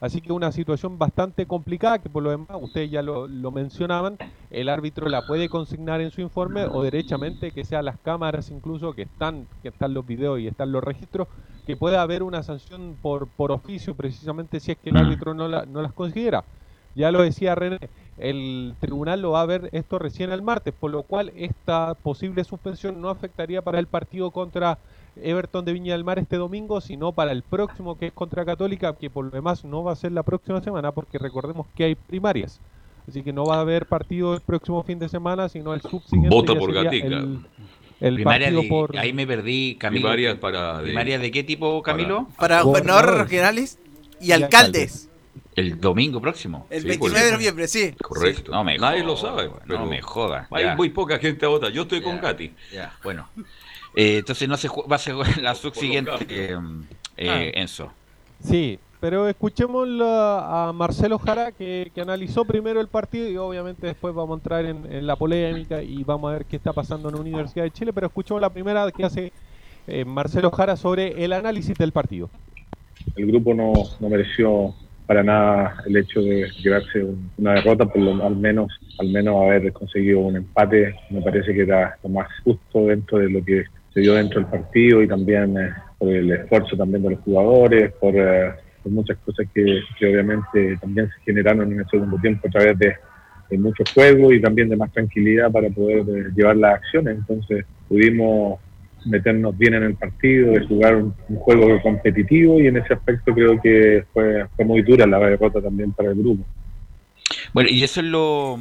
Así que una situación bastante complicada que por lo demás, ustedes ya lo, lo mencionaban, el árbitro la puede consignar en su informe o derechamente que sean las cámaras incluso que están, que están los videos y están los registros, que pueda haber una sanción por, por oficio precisamente si es que el árbitro no, la- no las considera. Ya lo decía René, el tribunal lo va a ver esto recién el martes, por lo cual esta posible suspensión no afectaría para el partido contra Everton de Viña del Mar este domingo, sino para el próximo que es contra Católica, que por lo demás no va a ser la próxima semana, porque recordemos que hay primarias. Así que no va a haber partido el próximo fin de semana, sino el subsiguiente. Vota por Gatica. El, el Primaria partido de- por... Ahí me perdí, Camilo. Primarias para. de- ¿Primarias de qué tipo, Camilo? Para Gobernadores. gobernadores regionales y Y alcaldes. El domingo próximo. El Sí, 29 pues, de noviembre, sí. Correcto. No me Nadie joda, lo sabe. pero No me joda. Hay ya, muy poca gente a votar. Yo estoy con. Katy. ya, bueno. Eh, entonces no se va a ser la subsiguiente, eh, eh, Ah. Enzo. Sí, pero escuchemos la- a Marcelo Jara que, que analizó primero el partido y obviamente después vamos a entrar en, en la polémica y vamos a ver qué está pasando en la Universidad de Chile, pero escuchemos la primera que hace eh, Marcelo Jara sobre el análisis del partido. el grupo no, no mereció para nada el hecho de llevarse un- una derrota, por lo al menos, al menos haber conseguido un empate, me parece que era lo más justo dentro de lo que dio dentro del partido y también eh, por el esfuerzo también de los jugadores, por, eh, por muchas cosas que, que obviamente también se generaron en el segundo tiempo a través de, de mucho juego y también de más tranquilidad para poder eh, llevar las acciones. Entonces pudimos meternos bien en el partido, de jugar un, un juego competitivo y en ese aspecto creo que fue, fue muy dura la derrota también para el grupo. Bueno, y eso es lo,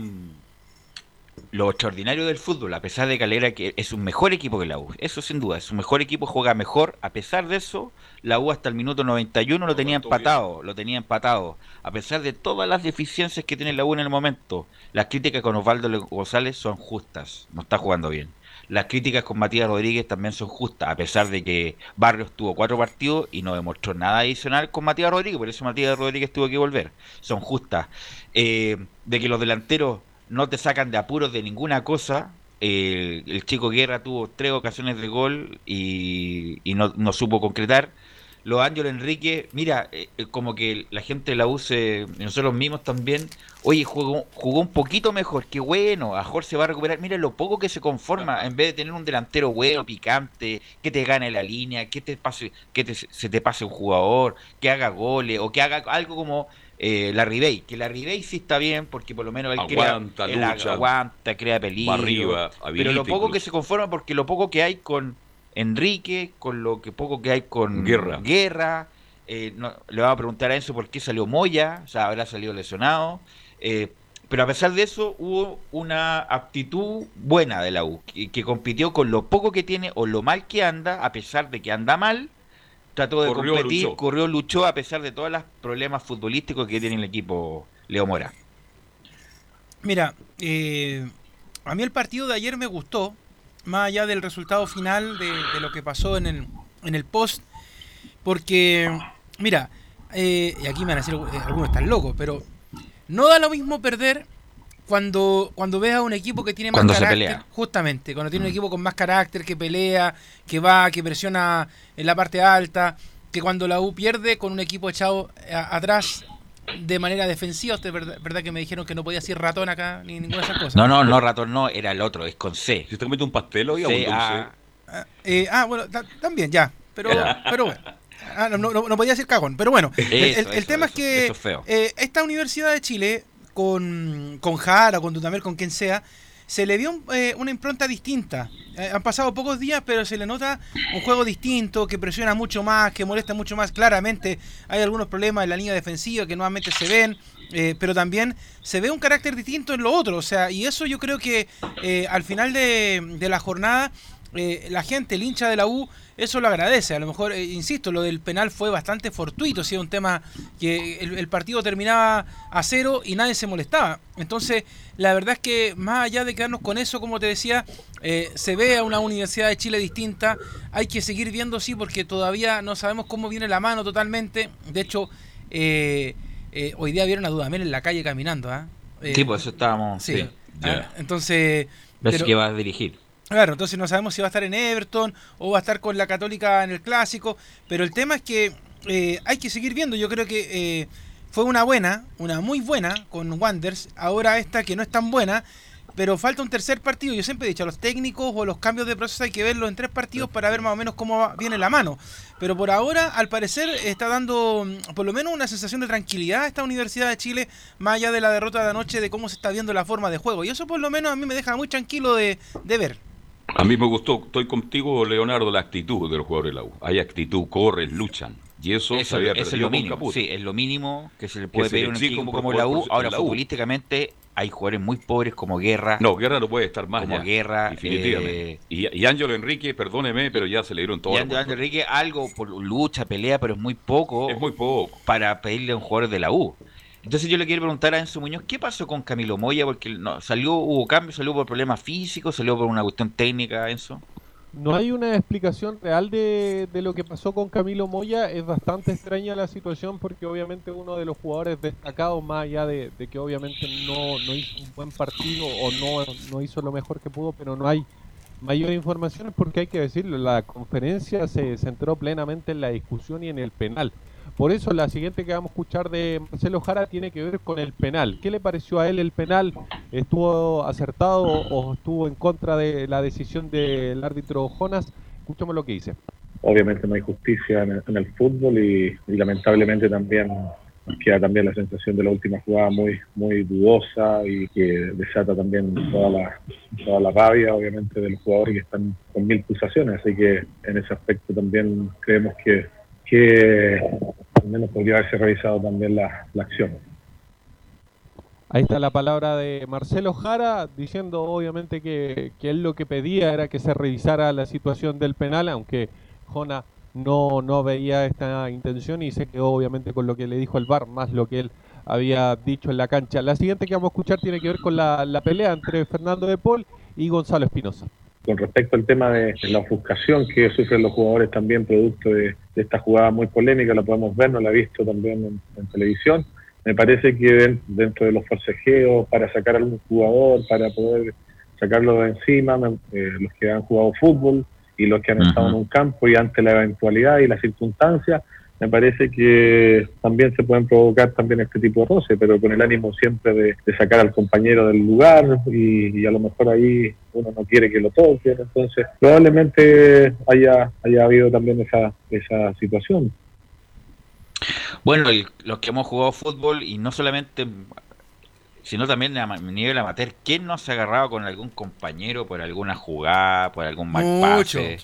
lo extraordinario del fútbol, a pesar de Calera que es un mejor equipo que la U. Eso sin duda, es un mejor equipo, juega mejor. A pesar de eso, la U hasta el minuto 91 lo tenía empatado, lo tenía empatado. A pesar de todas las deficiencias que tiene la U en el momento, las críticas con Osvaldo González son justas, no está jugando bien. Las críticas con Matías Rodríguez también son justas, a pesar de que Barrios tuvo cuatro partidos y no demostró nada adicional con Matías Rodríguez, por eso Matías Rodríguez tuvo que volver. Son justas. Eh, de que los delanteros no te sacan de apuros de ninguna cosa. Eh, el chico Guerra tuvo tres ocasiones de gol y, y no, no supo concretar. Los Ángel Enrique, mira, eh, eh, como que la gente de la U, se- y nosotros mismos también, oye, jugó, jugó un poquito mejor, qué bueno, a Jorge se va a recuperar. Mira lo poco que se conforma, en vez de tener un delantero bueno, picante, que te gane la línea, que te pase, que te- se te pase un jugador, que haga goles, o que haga algo como eh, la Ribey, que la Ribey sí está bien, porque por lo menos él Aguanta, crea, él lucha, aguanta, crea peligro. arriba, pero lo poco incluso. que se conforma, porque lo poco que hay con Enrique, con lo que poco que hay con Guerra. Guerra, eh, no- le vamos a preguntar a Enzo por qué salió Moya, o sea, habrá salido lesionado. eh, pero a pesar de eso, hubo una actitud buena de la U, que, que compitió con lo poco que tiene o lo mal que anda, a pesar de que anda mal. Trató de Corrió, competir, luchó. corrió, luchó a pesar de todos los problemas futbolísticos que tiene el equipo Leo Mora. Mira, eh, a mí el partido de ayer me gustó, más allá del resultado final de, de lo que pasó en el, en el post, porque, mira, eh, y aquí me van a decir eh, algunos están locos, pero no da lo mismo perder cuando, cuando ves a un equipo que tiene más Cuando se carácter, pelea. justamente, cuando tiene un equipo con más carácter, que pelea, que va, que presiona en la parte alta, que cuando la U pierde con un equipo echado a- atrás de manera defensiva, usted verdad, verdad que me dijeron que no podía decir ratón acá ni ninguna de esas cosas. No, no, no, ratón no, era el otro, es con C. Si te comete un pastel hoy, C, dulce. A, Eh, ah, bueno, ta- también, ya. Pero, pero bueno. Ah, no, no- no podía decir cagón, pero bueno. el- el, Eso, el eso, tema eso, es que es eh, esta Universidad de Chile, con, con Jara, con Dudamel, con quien sea, se le dio un- eh, una impronta distinta. Eh, han pasado pocos días, pero se le nota un juego distinto, que presiona mucho más, que molesta mucho más. Claramente hay algunos problemas en la línea defensiva que nuevamente se ven, eh, pero también se ve un carácter distinto en lo otro. O sea, y eso yo creo que eh, al final de, de la jornada, eh, la gente, el hincha de la U, eso lo agradece. A lo mejor, eh, insisto, lo del penal fue bastante fortuito, si un tema que el, el partido terminaba a cero y nadie se molestaba. Entonces, la verdad es que más allá de quedarnos con eso, como te decía, eh, se ve a una Universidad de Chile distinta. Hay que seguir viendo, sí, porque todavía no sabemos cómo viene la mano totalmente. De hecho, hoy día vieron a Dudamel en la calle caminando. ¿ah? Sí, por eso estábamos. Sí. Sí. Ah, Entonces. Pero- que va a dirigir. Claro, entonces no sabemos si va a estar en Everton o va a estar con la Católica en el Clásico, pero el tema es que eh, hay que seguir viendo. Yo creo que eh, fue una buena, una muy buena con Wanders, ahora esta que no es tan buena, pero falta un tercer partido. Yo siempre he dicho, a los técnicos o los cambios de proceso hay que verlo en tres partidos para ver más o menos cómo viene la mano. Pero por ahora, al parecer, está dando mm, por lo menos una sensación de tranquilidad a esta Universidad de Chile, más allá de la derrota de anoche, de cómo se está viendo la forma de juego. Y eso por lo menos a mí me deja muy tranquilo de, de ver. A mí me gustó, estoy contigo, Leonardo, la actitud de los jugadores de la U. Hay actitud, corren, luchan. Y eso, se Eso, había eso es lo mínimo. Sí, es lo mínimo que se le puede se pedir a un equipo como la U. Ahora, la U. futbolísticamente, hay jugadores muy pobres como Guerra. No, Guerra no puede estar más Como ya, Guerra, Definitivamente. eh, y, y Ángelo Enrique, perdóneme, pero ya se le dieron Y todo. Ander Enrique algo por lucha, pelea, pero es muy poco. Es muy poco. Para pedirle a un jugador de la U. Entonces yo le quiero preguntar a Enzo Muñoz, ¿qué pasó con Camilo Moya? Porque salió, hubo cambios, salió por problemas físicos, salió por una cuestión técnica, Enzo. No hay una explicación real de, de lo que pasó con Camilo Moya. Es bastante extraña la situación porque obviamente uno de los jugadores destacados, más allá de, de que obviamente no, no hizo un buen partido o no, no hizo lo mejor que pudo, pero no hay mayor información porque hay que decirlo, la conferencia se centró plenamente en la discusión y en el penal. Por eso la siguiente que vamos a escuchar de Marcelo Jara tiene que ver con el penal. ¿Qué le pareció a él el penal? ¿Estuvo acertado o estuvo en contra de la decisión del árbitro Jonas? Escuchemos lo que dice. obviamente no hay justicia en el, en el fútbol y, lamentablemente también queda también la sensación de la última jugada muy muy dudosa y que desata también toda la toda la rabia obviamente de los jugadores que están con mil pulsaciones así que en ese aspecto también creemos que que al menos podría haberse revisado también la, la acción Ahí está la palabra de Marcelo Jara diciendo obviamente que, que él lo que pedía era que se revisara la situación del penal, aunque Jona no, no veía esta intención y se quedó obviamente con lo que le dijo el VAR, más lo que él había dicho en la cancha. La siguiente que vamos a escuchar tiene que ver con la, la pelea entre Fernando de Paul y Gonzalo Espinosa. Con respecto al tema de la ofuscación que sufren los jugadores también producto de, de esta jugada muy polémica, la podemos ver, no la he visto también en, en televisión. me parece que den- dentro de los forcejeos para sacar a algún jugador, para poder sacarlo de encima, eh, los que han jugado fútbol y los que han estado en un campo y ante la eventualidad y las circunstancias, me parece que también se pueden provocar también este tipo de roce, pero con el ánimo siempre de, de sacar al compañero del lugar y, y a lo mejor ahí uno no quiere que lo toquen, entonces probablemente haya, haya habido también esa, esa situación. Bueno, el- los que hemos jugado fútbol y no solamente, sino también a nivel amateur, ¿quién no se ha agarrado con algún compañero por alguna jugada, por algún mal Mucho. pase?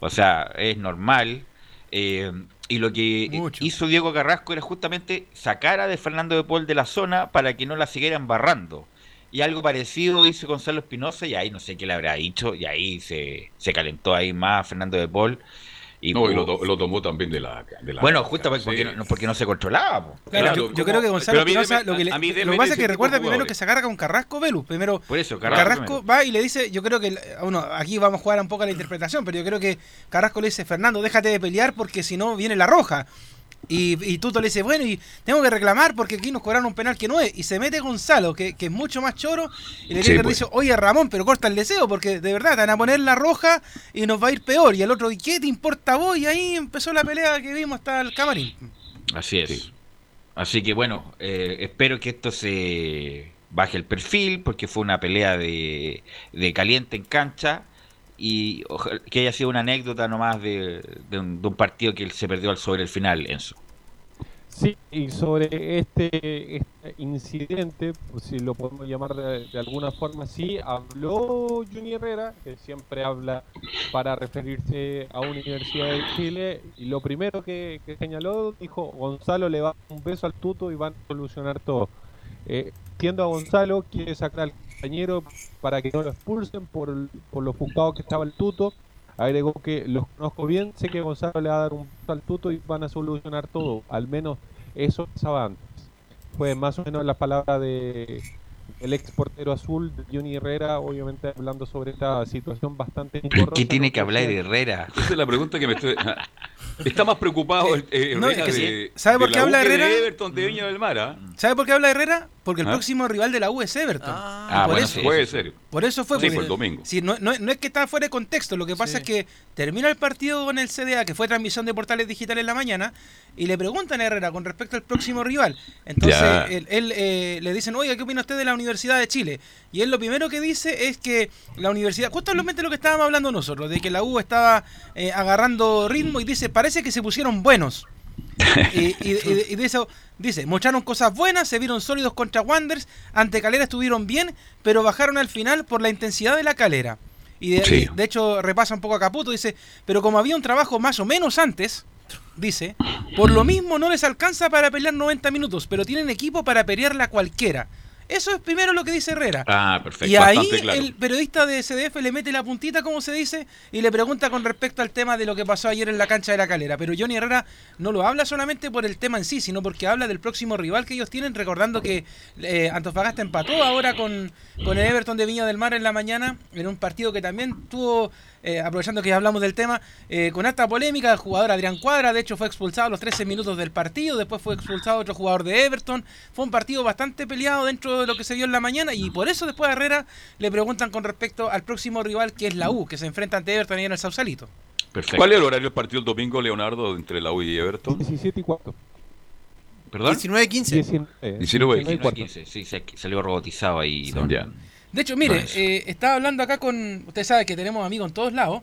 O sea, es normal. eh, y lo que hizo Diego Carrasco era justamente sacar a de Fernando de Paul de la zona para que no la siguieran barrando. Y algo parecido hizo Gonzalo Espinosa y ahí no sé qué le habrá dicho y ahí se, se calentó ahí más Fernando de Paul. Y, No, y lo, to- lo tomó también de la. de la- bueno, justamente sí. porque, no, porque no se controlaba. po. Claro, Claro, yo, creo que Gonzalo Espinosa, lo que, le- a mí lo que pasa es que recuerda primero que se agarra con Carrasco Velus. Primero, Por eso, Carrasco Carrasco, primero. va y le dice, yo creo que, el- uno, aquí vamos a jugar un poco a la interpretación, pero yo creo que Carrasco le dice, Fernando, déjate de pelear porque si no viene la roja. Y, y Tuto le dice, bueno, y tengo que reclamar porque aquí nos cobraron un penal que no es. Y se mete Gonzalo, que, que es mucho más choro, y le Sí, dice, pues. oye Ramón, pero corta el deseo, porque de verdad te van a poner la roja y nos va a ir peor. Y el otro, ¿y qué te importa a vos? Y ahí empezó la pelea que vimos hasta el camarín. Así es. Así que bueno, eh, espero que esto se baje el perfil, porque fue una pelea de, de caliente en cancha y ojalá que haya sido una anécdota nomás de, de un, de un partido que se perdió al sobre el final, Enzo. Sí, y sobre este, este incidente, pues, si lo podemos llamar de, alguna forma así, habló Juni Herrera, que siempre habla para referirse a Universidad de Chile, y lo primero que, señaló, dijo, Gonzalo le va un beso al tuto y van a solucionar todo. Eh, entiendo a Gonzalo, quiere sacar al compañero para que no lo expulsen por, por lo buscado que estaba el tuto. Agregó que los conozco bien, sé que Gonzalo le va a dar un al tuto y van a solucionar todo. Al menos eso pasaba antes. Fue más o menos las palabras de el ex portero azul, de Johnny Herrera, obviamente hablando sobre esta situación bastante ¿Por qué tiene que hablar Herrera? Esa es la pregunta que me estoy. Está más preocupado el, eh, No, Herrera es que de, sí. ¿Sabe de por qué la habla de Herrera? Everton de Viña del Mar, ¿ah? ¿Sabe por qué habla Herrera? Porque el ¿Ah? próximo rival de la U es Everton. Ah, por bueno, eso, puede ser. Por eso fue. Sí, fue el domingo. Sí, no, no- no es que está fuera de contexto, lo que pasa es que termina el partido con el CDA, que fue transmisión de portales digitales en la mañana, y le preguntan a Herrera con respecto al próximo rival. Entonces, Ya. él, él, eh, le dicen, oiga, ¿qué opina usted de la Universidad de Chile? Y él lo primero que dice es que la universidad, justamente lo que estábamos hablando nosotros, de que la U estaba eh, agarrando ritmo y dice, parece que se pusieron buenos. Y, y- y- y de eso dice, mostraron cosas buenas, se vieron sólidos contra Wanderers, ante Calera estuvieron bien, pero bajaron al final por la intensidad de la Calera. Y de, Sí. de hecho repasa un poco a Caputo, dice, pero como había un trabajo más o menos antes, dice, por lo mismo no les alcanza para pelear 90 minutos, pero tienen equipo para pelearla cualquiera. Eso es primero lo que dice Herrera. Ah, perfecto. Y ahí claro. el periodista de CDF le mete la puntita, como se dice, y le pregunta con respecto al tema de lo que pasó ayer en la cancha de la calera. Pero Johnny Herrera no lo habla solamente por el tema en sí, sino porque habla del próximo rival que ellos tienen, recordando que eh, Antofagasta empató ahora con, con el Everton de Viña del Mar en la mañana, en un partido que también tuvo, eh, aprovechando que ya hablamos del tema, eh, con alta polémica, el jugador Adrián Cuadra, de hecho fue expulsado a los 13 minutos del partido, después fue expulsado otro jugador de Everton, fue un partido bastante peleado dentro de lo que se vio en la mañana y por eso después a Herrera le preguntan con respecto al próximo rival que es la U, que se enfrenta ante Everton ahí en el Sausalito. ¿Cuál es el horario del partido el domingo, Leonardo, entre la U y Everton? 17 y 4. ¿Perdón? 19 y 15. 19, 19 y 19 15, sí, se- salió robotizado ahí. don- Ya. De hecho, mire, Nice. eh, estaba hablando acá con. Usted sabe que tenemos amigos en todos lados.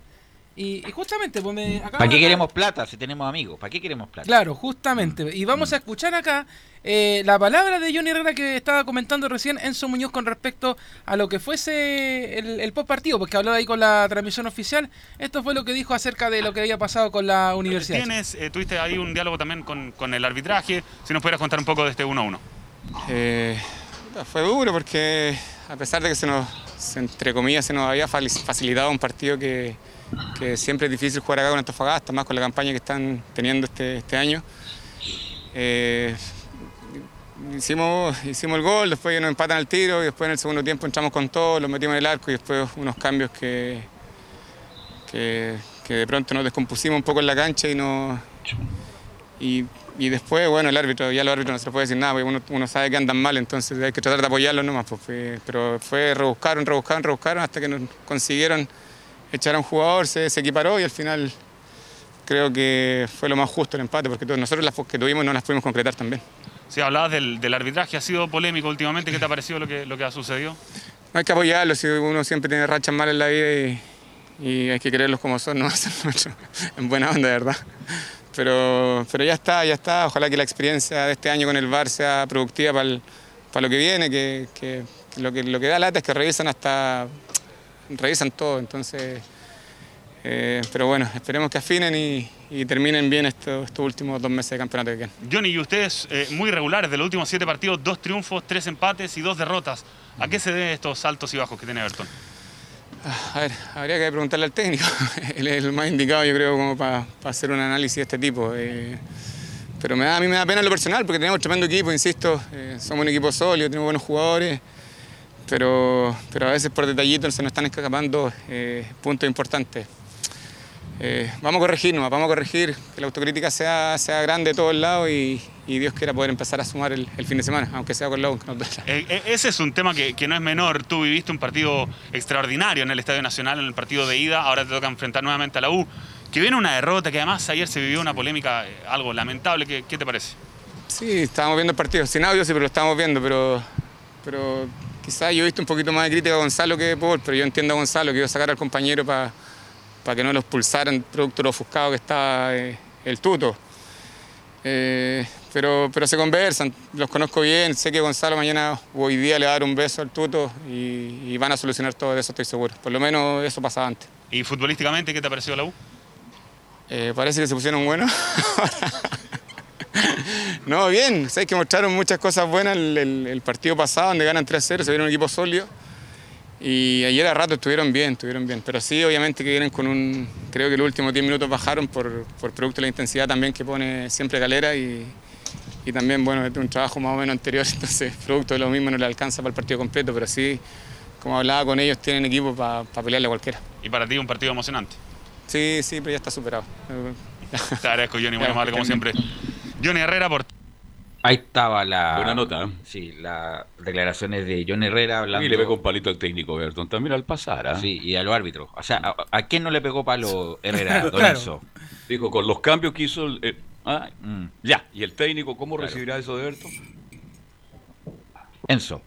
Y, y justamente, pues me. ¿Para qué queremos plata si tenemos amigos? ¿Para qué queremos plata? Claro, justamente. Y vamos a escuchar acá eh, la palabra de Johnny Herrera que estaba comentando recién Enzo Muñoz con respecto a lo que fuese el, el post partido, porque habló ahí con la transmisión oficial. Esto fue lo que dijo acerca de lo que había pasado con la universidad. Tienes, eh, tuviste ahí un diálogo también con, con el arbitraje. Si nos pudieras contar un poco de este 1-1. Eh, fue duro porque a pesar de que se nos, entre comillas, se nos había facilitado un partido que, siempre es difícil jugar acá con Antofagasta, más con la campaña que están teniendo este, este año. Eh, hicimos, el gol, después nos empatan al tiro y después en el segundo tiempo entramos con todo, lo metimos en el arco y después unos cambios que, que, que de pronto nos descompusimos un poco en la cancha y no y y después, bueno, el árbitro, ya el árbitro no se le puede decir nada, porque uno, uno sabe que andan mal, entonces hay que tratar de apoyarlos nomás. Pues, pero fue rebuscaron, rebuscaron, rebuscaron hasta que nos consiguieron echar a un jugador, se, se equiparó y al final creo que fue lo más justo el empate, porque nosotros las que tuvimos no las pudimos concretar también. Si hablabas del, del arbitraje, ha sido polémico últimamente. ¿Qué te ha parecido lo que, lo que ha sucedido? No hay que apoyarlos, si uno siempre tiene rachas malas en la vida y, y hay que quererlos como son, no hacer mucho, en buena onda, de verdad. Pero, pero ya está, ya está. Ojalá que la experiencia de este año con el VAR sea productiva para, para lo que viene, que, que- lo que lo que da lata es que revisan hasta revisan todo, entonces eh, pero bueno, esperemos que afinen y, y terminen bien estos, estos últimos dos meses de campeonato que quedan. Johnny, y ustedes eh, muy regulares, de los últimos siete partidos, dos triunfos, tres empates y dos derrotas. ¿A qué se deben estos altos y bajos que tiene Everton? A ver, habría que preguntarle al técnico. Él es el más indicado, yo creo, como para hacer un análisis de este tipo. Eh, pero a mí me da pena en lo personal porque tenemos tremendo equipo, insisto. eh, somos un equipo sólido, tenemos buenos jugadores. Pero, pero a veces por detallitos se nos están escapando eh, puntos importantes. Eh, vamos a corregirnos, vamos a corregir, que la autocrítica sea, sea grande de todos lados y, y Dios quiera poder empezar a sumar el, el fin de semana, aunque sea con la U, eh, ese es un tema que, que no es menor. Tú viviste un partido extraordinario en el Estadio Nacional, en el partido de ida. Ahora te toca enfrentar nuevamente a la U. Que viene una derrota, que además ayer se vivió una polémica, algo lamentable. ¿Qué, qué te parece? Sí, estábamos viendo el partido, sin audio sí, pero lo estábamos viendo, pero, pero quizás yo he visto un poquito más de crítica a Gonzalo que de Paul, pero yo entiendo a Gonzalo que iba a sacar al compañero para que no lo expulsaran producto de lo ofuscado que estaba eh, el tuto. Eh, pero, pero se conversan, los conozco bien, sé que Gonzalo mañana o hoy día le va a dar un beso al tuto y, y van a solucionar todo eso, estoy seguro. Por lo menos eso pasaba antes. ¿Y futbolísticamente qué te ha parecido la U? Eh, parece que se pusieron buenos. no, bien. Sabes que mostraron muchas cosas buenas el, el- el partido pasado, donde ganan 3-0, se vieron un equipo sólido. Y ayer a rato estuvieron bien, estuvieron bien. Pero sí, obviamente que vienen con un. Creo que los últimos 10 minutos bajaron por, por producto de la intensidad también que pone siempre Galera y, y también, bueno, es un trabajo más o menos anterior, entonces producto de lo mismo no le alcanza para el partido completo, pero sí, como hablaba con ellos, tienen equipo para pelearle a cualquiera. Y para ti un partido emocionante. Sí, sí, pero ya está superado. Te agradezco, Johnny, muy amable como siempre. Johnny Herrera por Ahí estaba la. Buena nota, ¿eh? Sí, las declaraciones de John Herrera hablando. Y le pegó un palito al técnico Everton también al pasar. ¿ah? Sí, y a los árbitros. O sea, ¿a, a quién no le pegó palo Herrera? Don Claro. Enzo? Dijo, con los cambios que hizo. eh, ah, Mm. Ya, ¿y el técnico cómo Claro. recibirá eso de Everton? Enzo.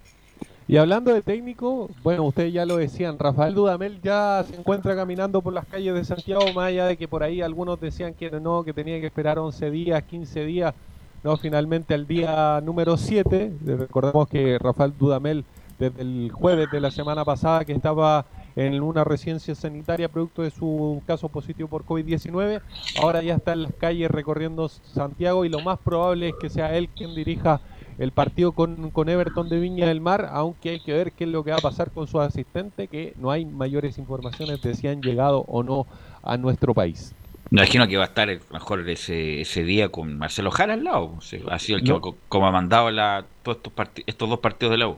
Y hablando de técnico, bueno, ustedes ya lo decían, Rafael Dudamel ya se encuentra caminando por las calles de Santiago, más allá de que por ahí algunos decían que no, que tenía que esperar 11 días, 15 días, no, finalmente al día número 7, recordemos que Rafael Dudamel desde el jueves de la semana pasada que estaba en una residencia sanitaria producto de su caso positivo por COVID-19, ahora ya está en las calles recorriendo Santiago y lo más probable es que sea él quien dirija el partido con, con Everton de Viña del Mar, aunque hay que ver qué es lo que va a pasar con su asistente, que no hay mayores informaciones de si han llegado o no a nuestro país. Me imagino que va a estar mejor ese, ese día con Marcelo Jara al lado. o sea, ha sido el que No. como ha mandado la, todos estos, estos dos partidos de la U.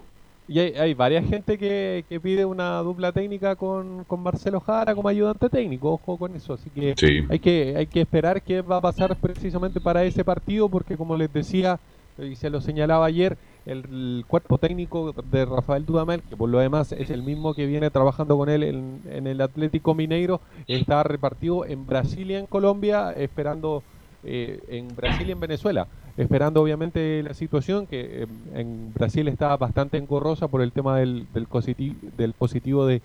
Y hay, hay varias gente que, que pide una dupla técnica con, con Marcelo Jara como ayudante técnico, ojo con eso, así que Sí. hay que hay que esperar qué va a pasar precisamente para ese partido, porque como les decía y se lo señalaba ayer, el, cuerpo técnico de Rafael Dudamel, que por lo demás es el mismo que viene trabajando con él en, en el Atlético Mineiro, está repartido en Brasil y en Colombia, esperando eh, en Brasil y en Venezuela, esperando obviamente la situación que eh, en Brasil está bastante engorrosa por el tema del, del, positi- del positivo de,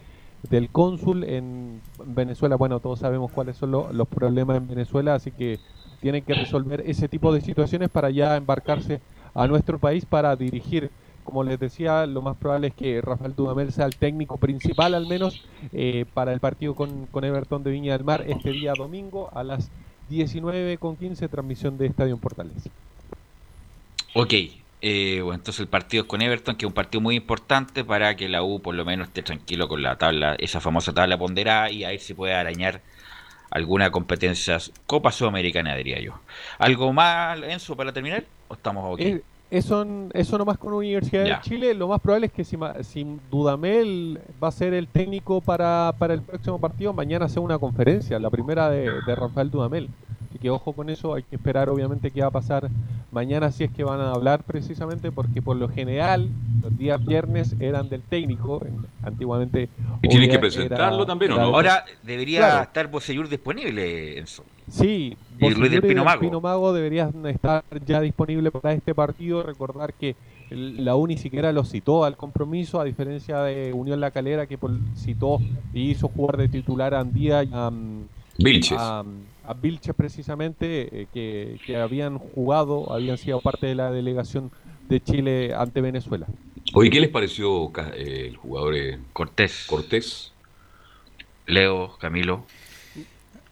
del cónsul en Venezuela. Bueno, todos sabemos cuáles son lo- los problemas en Venezuela, así que tienen que resolver ese tipo de situaciones para ya embarcarse a nuestro país para dirigir. Como les decía, lo más probable es que Rafael Dudamel sea el técnico principal, al menos, eh, para el partido con, con Everton de Viña del Mar este día domingo a las 19.15, transmisión de Estadio Portales. Ok, eh, bueno, entonces el partido con Everton, que es un partido muy importante para que la U por lo menos esté tranquilo con la tabla, esa famosa tabla ponderada y ahí se puede arañar alguna competencia Copa Sudamericana, diría yo. ¿Algo más, Enzo, para terminar? ¿O estamos ok? Eh, eso, eso nomás con Universidad Ya. de Chile, lo más probable es que si, ma- si Dudamel va a ser el técnico para, para el próximo partido, mañana sea una conferencia, la primera de, de Rafael Dudamel. Así que ojo con eso, hay que esperar obviamente qué va a pasar mañana si es que van a hablar precisamente porque por lo general los días viernes eran del técnico, en- antiguamente... Y tienen que presentarlo era- también, ¿o era- no? Ahora debería Claro. estar Bocellur disponible, Enzo. Sí, Y Luis del Pino Mago. Pino Mago deberían estar ya disponibles para este partido. Recordar que la U ni siquiera lo citó al compromiso, a diferencia de Unión La Calera, que citó y hizo jugar de titular a Andía y a, mm, Vilches. a, a Vilches precisamente, eh, que, que habían jugado, habían sido parte de la delegación de Chile ante Venezuela. Oye, ¿qué les pareció eh, el jugador eh, Cortés? Cortés. Leo, Camilo.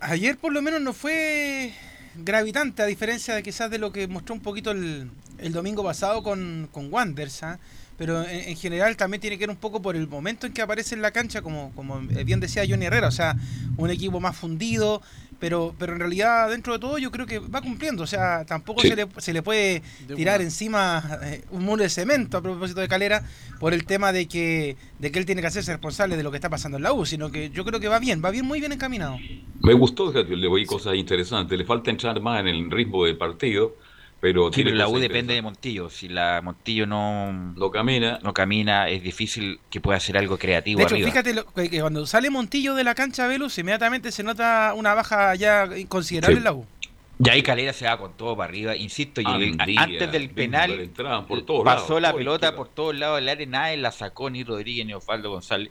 Ayer por lo menos no fue gravitante, a diferencia de quizás de lo que mostró un poquito el, domingo pasado con, con Wanders, ¿ah? pero en, en general también tiene que ver un poco por el momento en que aparece en la cancha, como, como bien decía Johnny Herrera, o sea, un equipo más fundido, pero, pero en realidad dentro de todo yo creo que va cumpliendo, o sea, tampoco Sí. se, le, se le puede De tirar una. encima eh, un muro de cemento a propósito de Calera por el tema de que, de que él tiene que hacerse responsable de lo que está pasando en la U, sino que yo creo que va bien, va bien muy bien encaminado. Me gustó, le oí cosas interesantes. Le falta entrar más en el ritmo del partido, pero Sí, tiene pero la U depende de Montillo. Si la Montillo no, No camina. no camina, es difícil que pueda hacer algo creativo De hecho, arriba. fíjate lo- que cuando sale Montillo de la cancha Velus, inmediatamente se nota una baja ya considerable Sí. en la U. Y ahí Calera se va con todo para arriba, insisto, y el- antes del penal entraban por todos pasó lados, la por pelota izquierda. por todos lados del área, nadie la sacó, ni Rodríguez, ni Osvaldo González,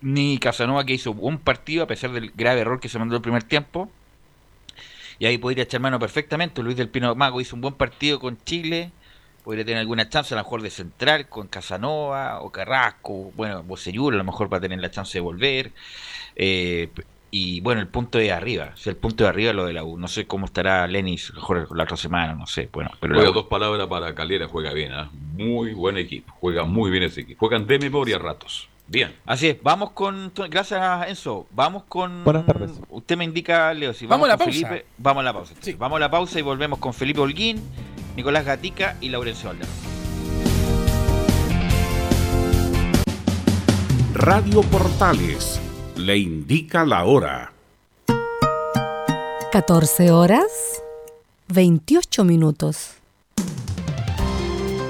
ni Casanova que hizo un partido a pesar del grave error que se mandó el primer tiempo. Y ahí podría echar mano perfectamente. Luis del Pino Mago hizo un buen partido con Chile. Podría tener alguna chance, a lo mejor de central con Casanova o Carrasco. Bueno, Bocellur a lo mejor va a tener la chance de volver. Eh, y bueno, el punto de arriba. O sea, el punto de arriba es lo de la U. No sé cómo estará Lenis mejor la otra semana, no sé. Bueno, pero Juega dos palabras para Calera, juega bien, ¿ah? muy buen equipo, juega muy bien ese equipo, juegan de memoria a ratos. Bien. Así es, vamos con. Gracias, Enzo. Vamos con. Buenas tardes. Usted me indica, Leo, si Vamos vamos, a la con pausa. Felipe. Vamos a la pausa. Sí. Vamos a la pausa y volvemos con Felipe Holguín, Nicolás Gatica y Laurencio Aldana. Radio Portales le indica la hora. 14 horas 28 minutos.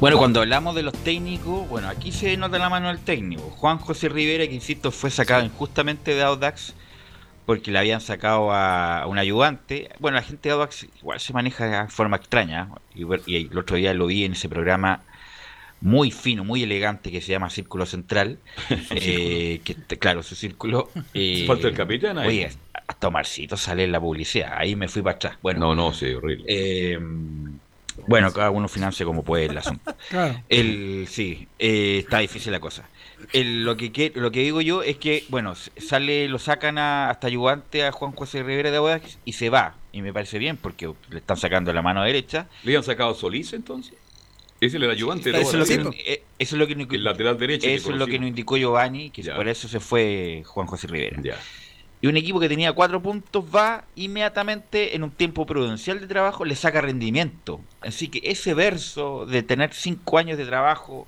Bueno, cuando hablamos de los técnicos, bueno, aquí se nota la mano del técnico. Juan José Rivera, que insisto, fue sacado injustamente de Audax porque le habían sacado a un ayudante. Bueno, la gente de Audax igual se maneja de forma extraña. Y, ver- y el otro día lo vi en ese programa muy fino, muy elegante que se llama Círculo Central. eh, que claro, su círculo. eh, Falta el capitán ahí. Oye, hasta Omarcito sale en la publicidad. Ahí me fui para atrás. Bueno, No, no, sí, horrible. eh, bueno, cada uno financia como puede el asunto. Claro. El, sí, eh, está difícil la cosa. El- lo, que, que- lo que digo yo es que, bueno, sale, lo sacan a, hasta ayudante a Juan José Rivera de Audax y se va. Y me parece bien porque le están sacando la mano derecha. ¿Le han sacado Solís entonces? Ese es el ayudante de Eso es lo que, eh, eso es lo que El lateral derecho. que eso es lo que nos indicó Giovanni, que Ya. por eso se fue Juan José Rivera. Ya. Y un equipo que tenía cuatro puntos va inmediatamente en un tiempo prudencial de trabajo, le saca rendimiento. Así que ese verso de tener cinco años de trabajo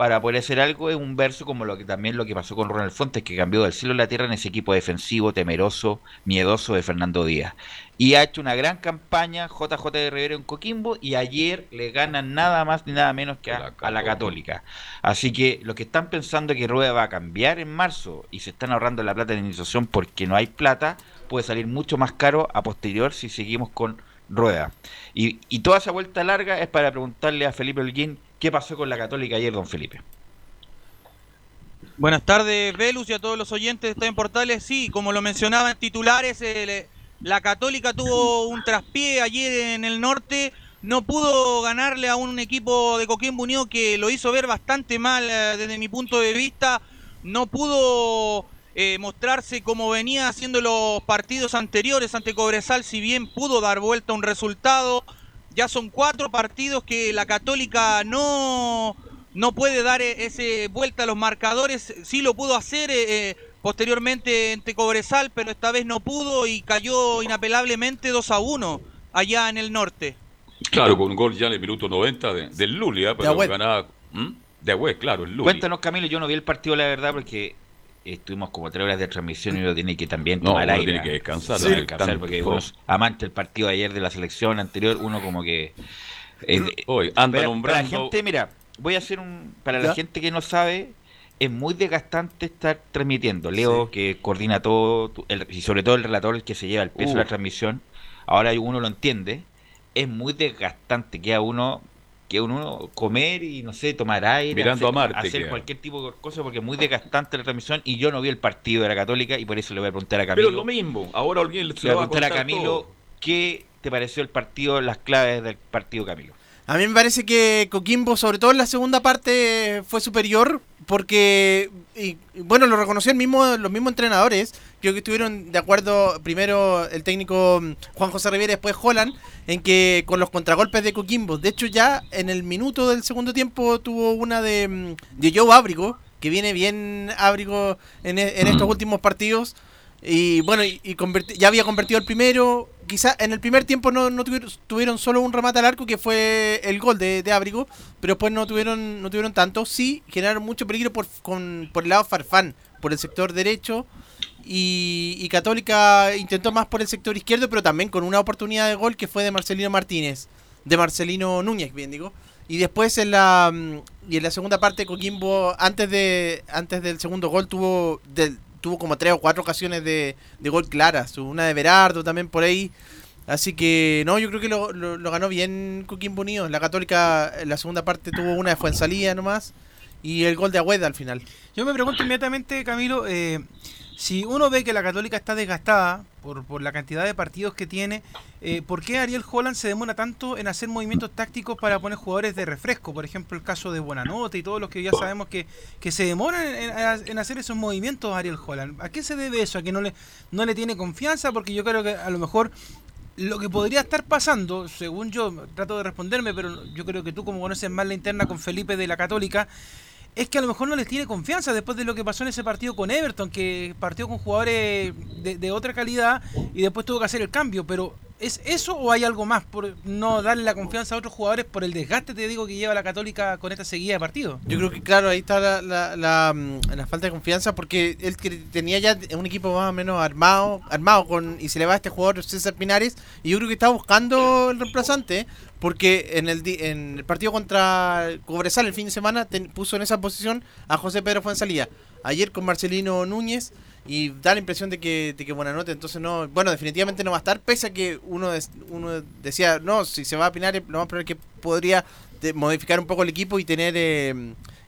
para poder hacer algo es un verso como lo que también lo que pasó con Ronald Fuentes, que cambió del cielo a la tierra en ese equipo defensivo, temeroso, miedoso de Fernando Díaz. Y ha hecho una gran campaña JJ de Rivero en Coquimbo y ayer le ganan nada más ni nada menos que a, a la Católica. Así que los que están pensando que Rueda va a cambiar en marzo y se están ahorrando la plata de indemnización porque no hay plata, puede salir mucho más caro a posterior si seguimos con Rueda. Y, y toda esa vuelta larga es para preguntarle a Felipe Holguín qué pasó con la Católica ayer, don Felipe. Buenas tardes, Velus, y a todos los oyentes de en Portales. Sí, como lo mencionaba en titulares, la Católica tuvo un traspié ayer en el norte. No pudo ganarle a un equipo de Coquimbo Unido que lo hizo ver bastante mal eh, desde mi punto de vista. No pudo eh, mostrarse como venía haciendo los partidos anteriores ante Cobresal, si bien pudo dar vuelta un resultado. Ya son cuatro partidos que la Católica no, no puede dar eh, ese vuelta a los marcadores. Sí lo pudo hacer eh, eh, posteriormente ante Cobresal, pero esta vez no pudo y cayó inapelablemente 2 a 1 allá en el norte. Claro, con un gol ya en el minuto 90 de- del Lulia, pero Agüed. ganaba. De claro, el Lulia. Cuéntanos, Camilo, yo no vi el partido, la verdad, porque estuvimos como tres horas de transmisión y uno tiene que también No, tomar uno aire. tiene que descansar, Sí, descansar, Tanto- porque uno amante del partido de ayer de la selección anterior, uno como que... eh, Hoy anda para- nombrando. Para la gente, mira, voy a hacer un... Para ¿Ya? la gente que no sabe, es muy desgastante estar transmitiendo. Leo, que coordina todo, el- y sobre todo el relator, el que se lleva el peso de la Uh. transmisión, ahora uno lo entiende, es muy desgastante que a uno que uno comer y no sé tomar aire Mirando hacer, a Marte hacer cualquier tipo de cosa porque es muy desgastante la transmisión y yo no vi el partido de la Católica y por eso le voy a preguntar a Pero Camilo es lo mismo. Ahora alguien le voy a preguntar a Camilo todo. qué te pareció el partido las claves del partido Camilo A mí me parece que Coquimbo, sobre todo en la segunda parte, fue superior porque, y, y bueno, lo reconoció el mismo, los mismos entrenadores. Creo que estuvieron de acuerdo primero el técnico mm, Juan José Rivera y después Holland en que con los contragolpes de Coquimbo. De hecho, ya en el minuto del segundo tiempo tuvo una de, mm, de Joe Ábrigo, que viene bien Ábrigo en, e- en estos últimos partidos. Y bueno, y, ya había convertido el primero. Quizá en el primer tiempo no, tuvieron, solo un remate al arco que fue el gol de, de Ábrigo, pero después no tuvieron, no tuvieron tanto. Sí, generaron mucho peligro por, el lado Farfán, por el sector derecho. Y, Católica intentó más por el sector izquierdo, pero también con una oportunidad de gol que fue de Marcelino Martínez, de Marcelino Núñez, bien digo. Y después en la mm, y en la segunda parte Coquimbo antes de antes del segundo gol tuvo tuvo como tres o cuatro ocasiones de, de gol claras, una de Berardo también por ahí. Así que no, yo creo que lo, lo- ganó bien Coquimbo Unido. La Católica en la segunda parte tuvo una de Fuensalía nomás y el gol de Agüeda al final. Yo me pregunto inmediatamente, Camilo, eh, si uno ve que la Católica está desgastada por, por la cantidad de partidos que tiene, eh, ¿por qué Ariel Holland se demora tanto en hacer movimientos tácticos para poner jugadores de refresco? Por ejemplo, el caso de Buenanote y todos los que ya sabemos que, que se demoran en, hacer esos movimientos Ariel Holland. ¿A qué se debe eso? ¿A que no le, no le tiene confianza? Porque yo creo que a lo mejor lo que podría estar pasando, según yo trato de responderme, pero yo creo que tú como conoces más la interna con Felipe de la Católica, es que a lo mejor no les tiene confianza después de lo que pasó en ese partido con Everton, que partió con jugadores de, de otra calidad y después tuvo que hacer el cambio, pero ¿Es eso o hay algo más por no darle la confianza a otros jugadores por el desgaste, te digo, que lleva la Católica con esta seguida de partidos? Yo creo que, claro, ahí está la, la, la, mm, falta de confianza porque él tenía ya un equipo más o menos armado armado con y se le va a este jugador César Pinares y yo creo que está buscando el reemplazante porque en el, en el partido contra Cobresal el fin de semana ten- puso en esa posición a José Pedro Fuenzalía. Ayer con Marcelino Núñez y da la impresión de que, de que Buenanote entonces no, bueno, definitivamente no va a estar, pese a que uno, uno decía, no, si se va a Pinares, lo más probable es que podría de- modificar un poco el equipo y tener eh,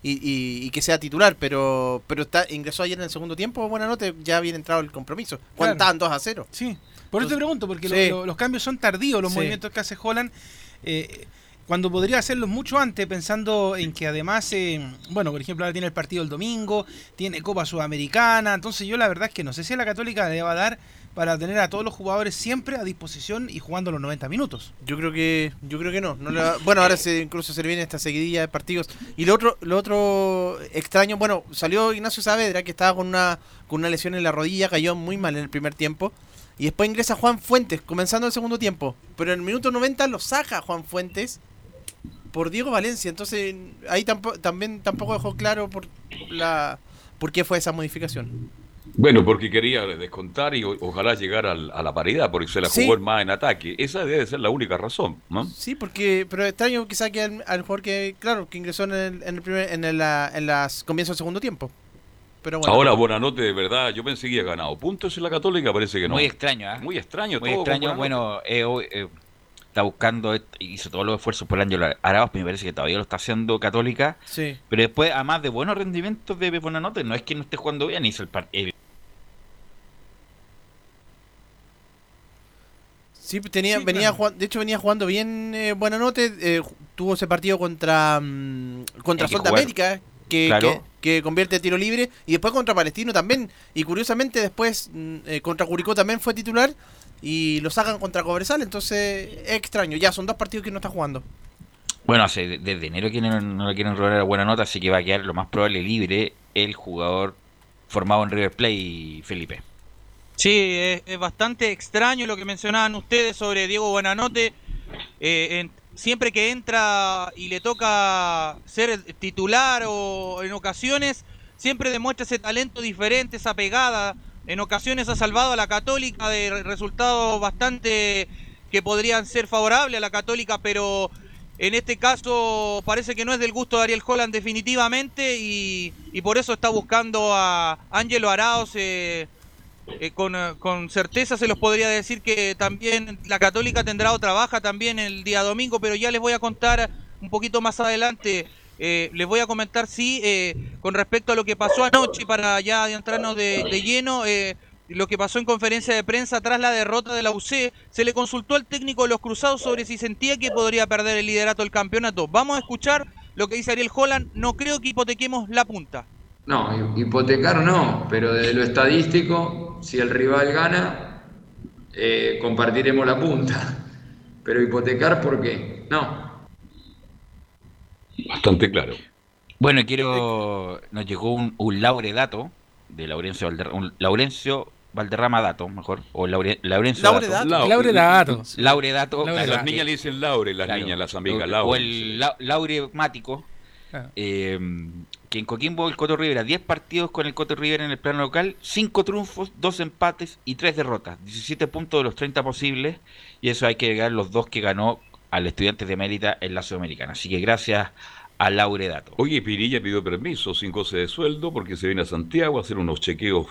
y, y- y que sea titular, pero pero está ingresó ayer en el segundo tiempo, Buenanote, ya había entrado el compromiso. Cuando Claro. estaban 2 a 0. Sí. Por eso te pregunto, porque lo- Sí. lo- los cambios son tardíos, los Sí. movimientos que hace Holland, eh, cuando podría hacerlos mucho antes, pensando en que además, eh, bueno, por ejemplo, ahora tiene el partido el domingo, tiene Copa Sudamericana, entonces yo la verdad es que no sé si a la Católica le va a dar para tener a todos los jugadores siempre a disposición y jugando los 90 minutos. Yo creo que yo creo que no. bueno, ahora se incluso se viene esta seguidilla de partidos. Y lo otro lo otro extraño, bueno, salió Ignacio Saavedra que estaba con una con una lesión en la rodilla, cayó muy mal en el primer tiempo. Y después ingresa Juan Fuentes, comenzando el segundo tiempo. Pero en el minuto 90 lo saca Juan Fuentes por Diego Valencia. Entonces ahí tampoco, también tampoco dejó claro por la por qué fue esa modificación. Bueno, porque quería descontar y o- ojalá llegar al- a la paridad, porque se la Sí. jugó más en ataque. Esa debe ser la única razón, ¿no? Sí, porque, pero extraño que saque al, al jugador que, claro, que ingresó en el, en el primer, en el, en las comienzos del segundo tiempo. Pero bueno. Ahora, Buenanote, de verdad, yo pensé que había ganado puntos en la Católica, parece que no. Muy extraño, ¿ah? Muy extraño Muy todo. extraño. Bueno, eh, hoy, eh, está buscando, hizo todos los esfuerzos por Ángelo Arauz, me parece que todavía lo está haciendo Católica. Sí. Pero después, además de buenos rendimientos de Buenanote, no es que no esté jugando bien, hizo el partido. Sí, pues tenía, Sí, venía claro. jugando- de hecho venía jugando bien eh, Buenanote, eh, tuvo ese partido contra mm, contra Sol de. América, que, Claro. que, que convierte tiro libre, y después contra Palestino también, y curiosamente después mm, eh, contra Curicó también fue titular, y lo sacan contra Cobresal, entonces es extraño, ya son dos partidos que no está jugando. Bueno, hace desde enero que no, no le quieren robar a buena nota, así que va a quedar lo más probable libre el jugador formado en River Plate, Felipe. Sí, es, es bastante extraño lo que mencionaban ustedes sobre Diego Buenanote. Eh, en- siempre que entra y le toca ser titular o en ocasiones, siempre demuestra ese talento diferente, esa pegada. En ocasiones ha salvado a la Católica de re- resultados bastante que podrían ser favorables a la Católica, pero en este caso parece que no es del gusto de Ariel Holland definitivamente y, por eso está buscando a Ángelo Arauz. eh, eh, con, eh, con certeza se los podría decir que también la Católica tendrá otra baja también el día domingo, pero ya les voy a contar un poquito más adelante. Eh, les voy a comentar, sí, eh, con respecto a lo que pasó anoche, para ya adentrarnos de, lleno, eh, lo que pasó en conferencia de prensa tras la derrota de la UC, se le consultó al técnico de los Cruzados sobre si sentía que podría perder el liderato del campeonato. Vamos a escuchar lo que dice Ariel Holland, no creo que hipotequemos la punta. No, hipotecar no, pero desde lo estadístico, si el rival gana, compartiremos la punta. Pero hipotecar, ¿por qué? No. Bastante claro. Bueno, y quiero. Nos llegó un, un lauredato de Laurencio Valderrama. Un Laurencio Valderrama Dato, mejor. O Laure, Laurencio Lauredato. Dato. Lau- Lauredato. Lauredato. A claro, las niñas le dicen Laure, las Claro. niñas, las amigas O- Laure. O el la- lauremático. Ah. eh, que en Coquimbo el Coto Rivera, 10 partidos con el Coto Rivera en el plano local, 5 triunfos, 2 empates y 3 derrotas. 17 puntos de los 30 posibles. Y eso hay que agregar los dos que ganó al Estudiantes de Mérida en la Sudamericana. Así que gracias a Lauredato. Oye, Pirilla pidió permiso sin goce de sueldo porque se viene a Santiago a hacer unos chequeos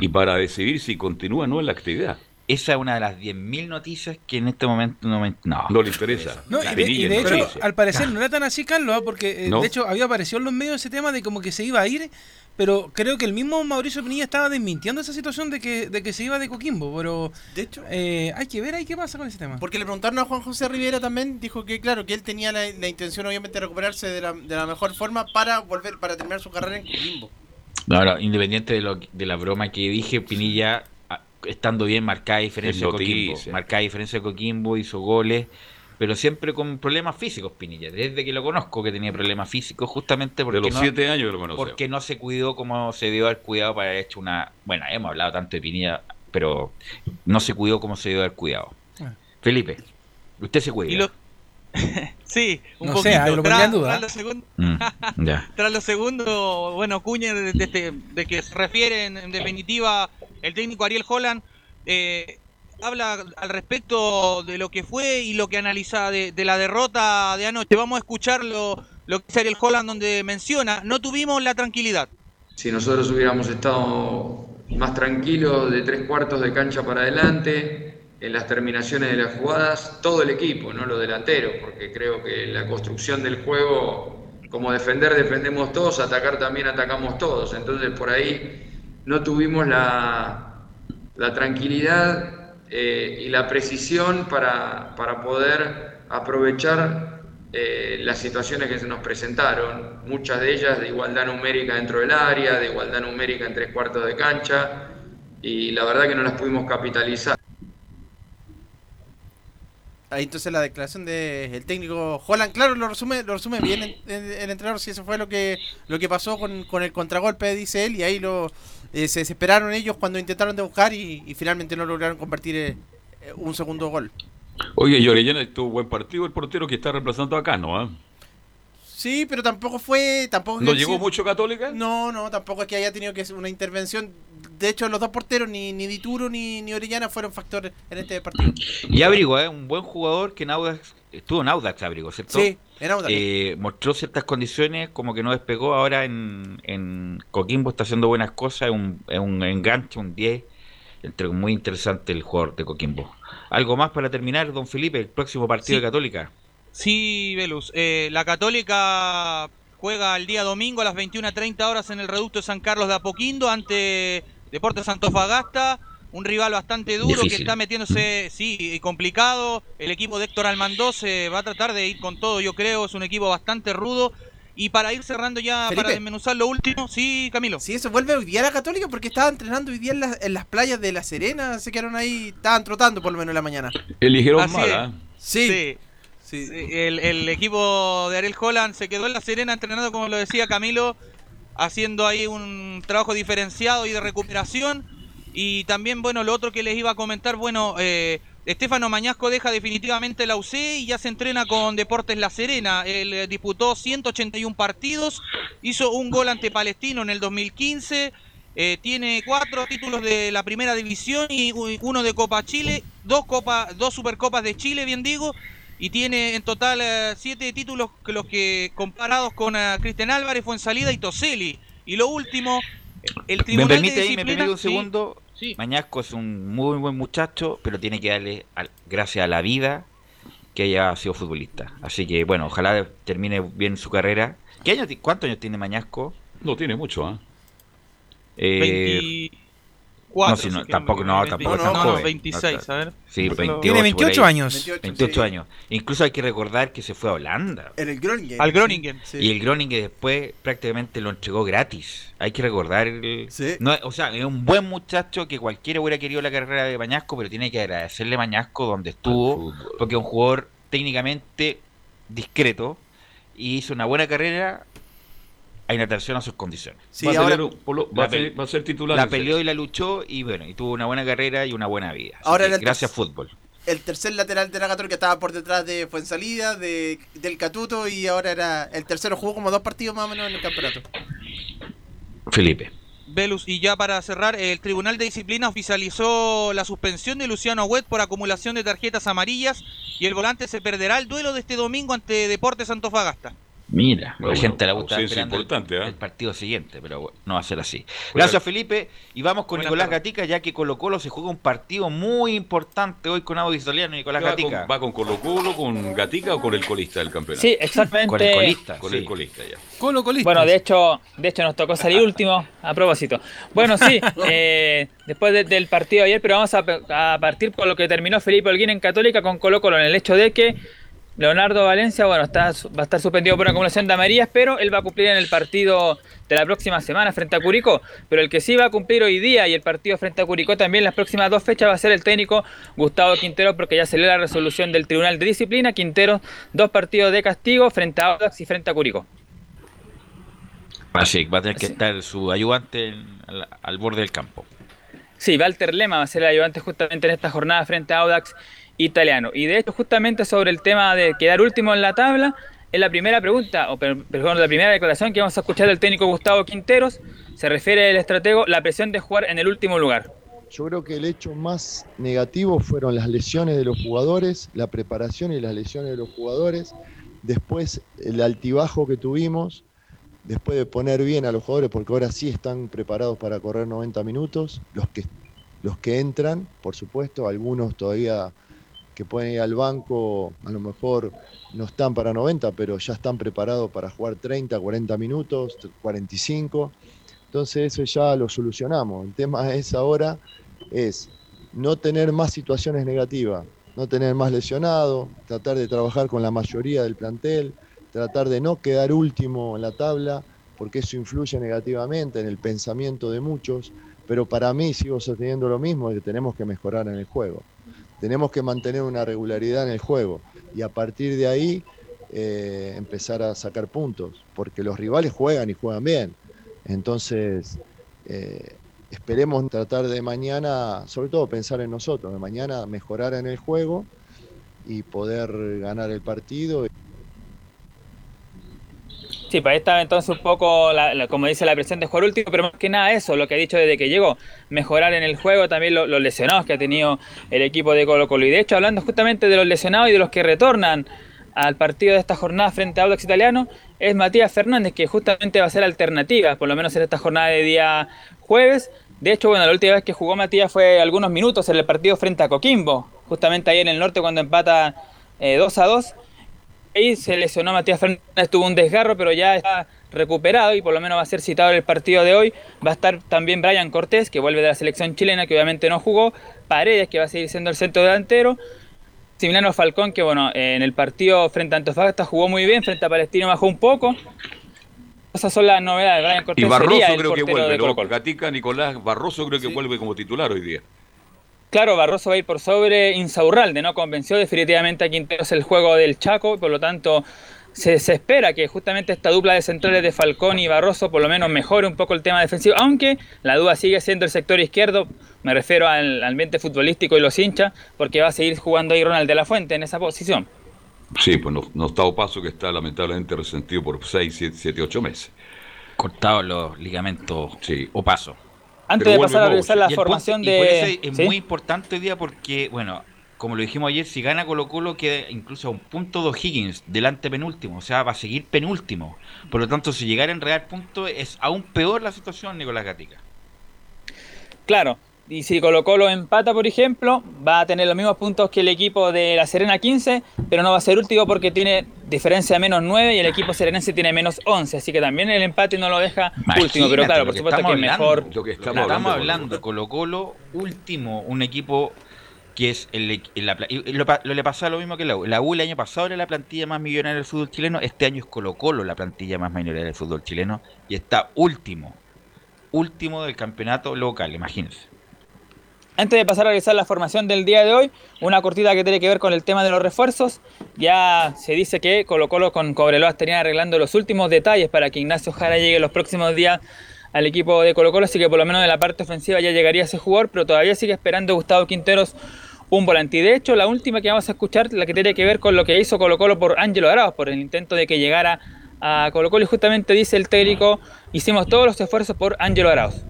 y para decidir si continúa o no en la actividad. Esa es una de las 10.000 noticias que en este momento no me... No, No le interesa. No, y de, y hecho, al parecer no era tan así, Carlos, ¿ah? porque eh, No. de hecho había aparecido en los medios ese tema de como que se iba a ir, pero creo que el mismo Mauricio Pinilla estaba desmintiendo esa situación de que, de que se iba de Coquimbo, pero de hecho hay que ver ahí qué pasa con ese tema. Porque le preguntaron a Juan José Rivera también, dijo que claro, que él tenía la, la intención obviamente de recuperarse de la, de la mejor forma para volver, para terminar su carrera en Coquimbo. No, no, independiente de, lo, de la broma que dije, Pinilla, estando bien, marcada diferencia de Coquimbo. Marcada diferencia de Coquimbo, hizo goles, pero siempre con problemas físicos, Pinilla. Desde que lo conozco que tenía problemas físicos, justamente porque De los no, siete años lo porque no se cuidó como se debió haber cuidado para haber hecho una... Bueno, hemos hablado tanto de Pinilla, pero no se cuidó como se debió haber cuidado. Ah. Felipe, usted se cuida. Y lo- Sí, un No sé, poquito. yo lo Tras- pondría en duda. tras lo segundo- Mm, ya. Tras lo segundo, bueno, Cuña, de, de este- de que se refiere en, en definitiva el técnico Ariel Holland, eh, habla al respecto de lo que fue y lo que analiza de, de la derrota de anoche. Vamos a escuchar lo, lo que dice Ariel Holland donde menciona, no tuvimos la tranquilidad. Si nosotros hubiéramos estado más tranquilos de tres cuartos de cancha para adelante, en las terminaciones de las jugadas, todo el equipo, no los delanteros, porque creo que la construcción del juego, como defender, defendemos todos, atacar también atacamos todos. Entonces por ahí no tuvimos la, la tranquilidad eh, y la precisión para, para poder aprovechar eh, las situaciones que se nos presentaron, muchas de ellas de igualdad numérica dentro del área, de igualdad numérica en tres cuartos de cancha, y la verdad que no las pudimos capitalizar. Ahí entonces la declaración del técnico Holland, claro, lo resume, lo resume bien el, el- entrenador, si eso fue lo que lo que pasó con, con el contragolpe, dice él, y ahí lo eh, se desesperaron ellos cuando intentaron de buscar y, y finalmente no lograron convertir eh, un segundo gol. Oye, y Orellana tuvo buen partido el portero que está reemplazando acá, ¿no? Sí, pero tampoco fue, tampoco ¿No llegó sí- mucho Católica? No, no, tampoco es que haya tenido que hacer una intervención. De hecho, los dos porteros, ni, ni Dituro ni, ni Orellana, fueron factores en este partido. Y Abrigo, ¿eh? un buen jugador que en Audax, estuvo en Audax Abrigo, ¿cierto? Sí, en Audax. Eh, mostró ciertas condiciones, como que no despegó. Ahora en, en Coquimbo está haciendo buenas cosas, es un, es un enganche, un 10. Entre, muy interesante el jugador de Coquimbo. ¿Algo más para terminar, don Felipe? El próximo partido Sí. de Católica. Sí, Velus. eh, la Católica juega el día domingo a las 21.30 horas en el Reducto de San Carlos de Apoquindo ante Deportes Antofagasta. Un rival bastante duro que está metiéndose, sí, y complicado. El equipo de Héctor Almandó se va a tratar de ir con todo, yo creo. Es un equipo bastante rudo. Y para ir cerrando ya, Felipe. para desmenuzar lo último, sí, Camilo. Sí, eso vuelve hoy día a la Católica porque estaba entrenando hoy día en, las- en las playas de La Serena. Se quedaron ahí, estaban trotando por lo menos en la mañana. Eligieron mal, es. ¿ah? Sí. El, equipo de Ariel Holland se quedó en La Serena entrenando, como lo decía Camilo, haciendo ahí un trabajo diferenciado y de recuperación. Y también, bueno, lo otro que les iba a comentar, bueno, eh, Estefano Mañasco deja definitivamente la UC y ya se entrena con Deportes La Serena. Él eh, disputó 181 partidos, hizo un gol ante Palestino en el 2015. eh, tiene cuatro títulos de la primera división y uno de Copa Chile, dos copa, dos supercopas de Chile, bien digo, y tiene en total eh, siete títulos que los que comparados con eh, Cristian Álvarez, Fuensalida y Toseli. Y lo último, el ¿Me Tribunal permite de ahí, me Disciplina... permite un Sí, segundo? Mañasco es un muy buen muchacho, pero tiene que darle al- gracias a la vida que haya sido futbolista. Así que, bueno, ojalá termine bien su carrera. ¿Qué años, ti- ¿Cuántos años tiene Mañasco? No tiene mucho, ¿ah? Eh, 24, no, si no, si tampoco, no, 20, tampoco no, tan no, joven. 26, a ver. Sí, Tiene 28. Tiene 28 por ahí. años. 28, 28 sí. años. Incluso hay que recordar que se fue a Holanda. En el Groningen. Al Groningen. Sí. Y el Groningen después prácticamente lo entregó gratis. Hay que recordar. el- no, o sea, es un buen muchacho que cualquiera hubiera querido la carrera de Mañasco, pero tiene que agradecerle a Mañasco donde estuvo, porque es un jugador técnicamente discreto y hizo una buena carrera en atención a sus condiciones. Sí, va, a ahora- polo- va a pe- va a ser titular. La peleó y la luchó y bueno, y tuvo una buena carrera y una buena vida. Ahora que gracias fútbol. El tercer lateral de la Católica estaba por detrás de Fuensalida, de, del Catuto, y ahora era el tercero. Jugó como dos partidos más o menos en el campeonato. Felipe. Velus, y ya para cerrar, el Tribunal de Disciplina oficializó la suspensión de Luciano Huet por acumulación de tarjetas amarillas y el volante se perderá el duelo de este domingo ante Deportes Antofagasta. Mira, Bueno, la gente la gusta esperando el- importante, ¿ah? el, partido siguiente, pero bueno, no va a ser así. Gracias Felipe y vamos con Buenas Nicolás. Gatica ya que Colo Colo se juega un partido muy importante hoy con Audio Italiano Nicolás ¿Va Gatica. con, ¿Va con Colo Colo, con Gatica o con el colista del campeonato? Sí, exactamente. Con el colista. Con sí. el colista, ya. Colo colista. Bueno, de hecho, de hecho nos tocó salir último a propósito. Bueno, sí, eh, después de- del partido de ayer, pero vamos a, a partir por lo que terminó Felipe Holguín en Católica con Colo Colo, en el hecho de que Leonardo Valencia, bueno, está, va a estar suspendido por acumulación de amarillas, pero él va a cumplir en el partido de la próxima semana frente a Curicó. Pero el que sí va a cumplir hoy día y el partido frente a Curicó también las próximas dos fechas va a ser el técnico Gustavo Quintero, porque ya salió la resolución del Tribunal de Disciplina. Quintero, dos partidos de castigo frente a Audax y frente a Curicó. Así va a tener que estar su ayudante al, al borde del campo. Sí, Walter Lema va a ser el ayudante justamente en esta jornada frente a Audax italiano. Y de hecho, justamente sobre el tema de quedar último en la tabla, es la primera pregunta, o per- perdón, la primera declaración que vamos a escuchar del técnico Gustavo Quinteros. Se refiere el estratego la presión de jugar en el último lugar. Yo creo que el hecho más negativo fueron las lesiones de los jugadores, la preparación y las lesiones de los jugadores, después el altibajo que tuvimos, después de poner bien a los jugadores, porque ahora sí están preparados para correr 90 minutos, los que, los que entran, por supuesto, algunos todavía que pueden ir al banco, a lo mejor no están para 90, pero ya están preparados para jugar 30, 40 minutos, 45. Entonces eso ya lo solucionamos. El tema es ahora es no tener más situaciones negativas, no tener más lesionados, tratar de trabajar con la mayoría del plantel, tratar de no quedar último en la tabla, porque eso influye negativamente en el pensamiento de muchos, pero para mí sigo sosteniendo lo mismo, que tenemos que mejorar en el juego. Tenemos que mantener una regularidad en el juego y a partir de ahí eh, empezar a sacar puntos, porque los rivales juegan y juegan bien. Entonces, eh, esperemos tratar de mañana, sobre todo pensar en nosotros, de mañana mejorar en el juego y poder ganar el partido. Sí, para ahí estaba entonces un poco, la- la- como dice, la presión de jugar último, pero más que nada eso, lo que ha dicho desde que llegó, mejorar en el juego, también lo- los lesionados que ha tenido el equipo de Colo Colo. Y de hecho, hablando justamente de los lesionados y de los que retornan al partido de esta jornada frente a Audax Italiano, es Matías Fernández, que justamente va a ser alternativa, por lo menos en esta jornada de día jueves. De hecho, bueno, la última vez que jugó Matías fue algunos minutos en el partido frente a Coquimbo, justamente ahí en el norte cuando empata eh, 2 a 2. Ahí se lesionó Matías Fernández, tuvo un desgarro, pero ya está recuperado y por lo menos va a ser citado en el partido de hoy. Va a estar también Brian Cortés, que vuelve de la selección chilena, que obviamente no jugó. Paredes, que va a seguir siendo el centro delantero. Similiano Falcón, que bueno, en el partido frente a Antofagasta jugó muy bien, frente a Palestino bajó un poco. Esas son las novedades. Brian Cortés Y Barroso sería el creo que vuelve, Nicolás Barroso creo que vuelve como titular hoy día. Claro, Barroso va a ir por sobre Insaurralde, ¿no? Convenció definitivamente a Quinteros el juego del Chaco, por lo tanto se, se espera que justamente esta dupla de centrales de Falcón y Barroso por lo menos mejore un poco el tema defensivo, aunque la duda sigue siendo el sector izquierdo, me refiero al ambiente futbolístico y los hinchas, porque va a seguir jugando ahí Ronald de la Fuente en esa posición. Sí, pues no, no está Opaso que está lamentablemente resentido por 6, 7, 8 meses. Cortado los ligamentos sí. Opaso. Antes de pasar a revisar la Y formación punto- y de... es ¿Sí? muy importante hoy día porque, bueno, como lo dijimos ayer, si gana Colo Colo queda incluso a un punto de Higgins, delante penúltimo, o sea, va a seguir penúltimo. Por lo tanto, si llegara a enredar puntos, es aún peor la situación, Nicolás Gatica. Claro, y si Colo Colo empata, por ejemplo, va a tener los mismos puntos que el equipo de La Serena 15, pero no va a ser último porque tiene diferencia de menos 9 y el equipo serenense tiene menos 11, así que también el empate no lo deja último, pero claro, por supuesto que estamos es hablando, mejor. Lo que estamos, hablando, Colo Colo, último, un equipo que es el, equ- la pla- y lo, lo le pasaba lo mismo que la U. La U el año pasado era la plantilla más millonaria del fútbol chileno, este año es Colo Colo la plantilla más millonaria del fútbol chileno y está último, último del campeonato local, imagínense. Antes de pasar a realizar la formación del día de hoy, una cortita que tiene que ver con el tema de los refuerzos. Ya se dice que Colo Colo con Cobreloa estarían arreglando los últimos detalles para que Ignacio Jara llegue los próximos días al equipo de Colo Colo, así que por lo menos en la parte ofensiva ya llegaría ese jugador, pero todavía sigue esperando Gustavo Quinteros un volante. Y de hecho, la última que vamos a escuchar, la que tiene que ver con lo que hizo Colo Colo por Ángelo Arauz, por el intento de que llegara a Colo Colo, y justamente dice el técnico, hicimos todos los esfuerzos por Ángelo Arauz.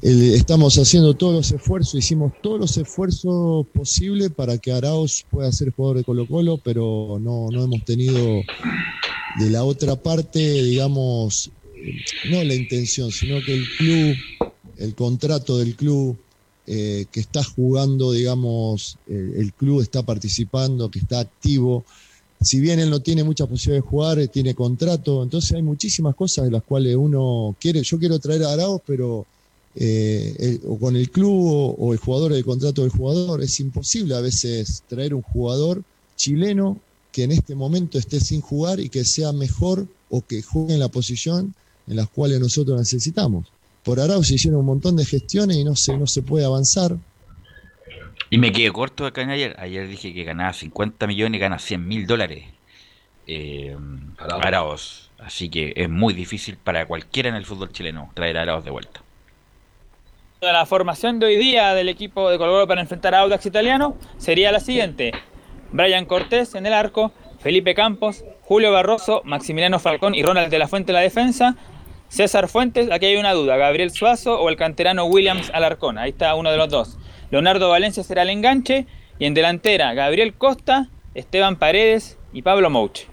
El- estamos haciendo todos los esfuerzos, hicimos todos los esfuerzos posibles para que Arauz pueda ser jugador de Colo Colo, pero no, no hemos tenido de la otra parte, digamos, no la intención, sino que el club, el contrato del club eh, que está jugando, digamos, eh, el club está participando, que está activo. Si bien él no tiene mucha posibilidad de jugar, eh, tiene contrato, entonces hay muchísimas cosas de las cuales uno quiere, yo quiero traer a Arauz, pero eh, el- o con el club o, o el jugador, el contrato del jugador. Es imposible a veces traer un jugador chileno que en este momento esté sin jugar y que sea mejor o que juegue en la posición en las cuales nosotros necesitamos. Por Arau se hicieron un montón de gestiones y no se, no se puede avanzar. Y me quedé corto acá en ayer. Ayer dije que ganaba 50 millones y gana 100 mil dólares. Eh, Araos. Así que es muy difícil para cualquiera en el fútbol chileno traer a Araos de vuelta. La formación de hoy día del equipo de Colo para enfrentar a Audax Italiano sería la siguiente. Brian Cortés en el arco, Felipe Campos, Julio Barroso, Maximiliano Falcón y Ronald de la Fuente en la defensa. César Fuentes, aquí hay una duda, Gabriel Suazo o el canterano Williams Alarcón, ahí está uno de los dos. Leonardo Valencia será el enganche y en delantera Gabriel Costa, Esteban Paredes y Pablo Mouche.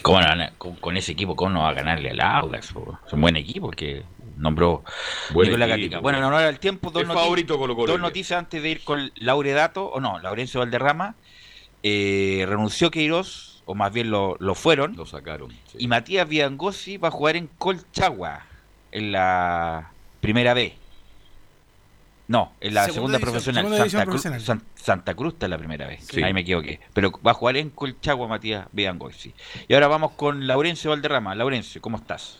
¿Cómo ganar? con, ese equipo, ¿cómo no va a ganarle al Audax? Es un buen equipo que nombró Buen Nicolás equipo, Gatica. Bueno, en honor al tiempo, dos, favorito dos noticias antes de ir con Lauredato, o no, Laurencio Valderrama. Eh, renunció Queiroz, o más bien lo, lo fueron. Lo sacaron. Y Matías Viangosi va a jugar en Colchagua, en la primera B. No, en la segunda, Segunda división, profesional. segunda Santa, Cruz. San- Santa Cruz está en la primera vez. Sí. Ahí me equivoqué. Pero va a jugar en Colchagua Matías Viangosi. Y ahora vamos con Laurencio Valderrama. Laurencio, ¿cómo estás?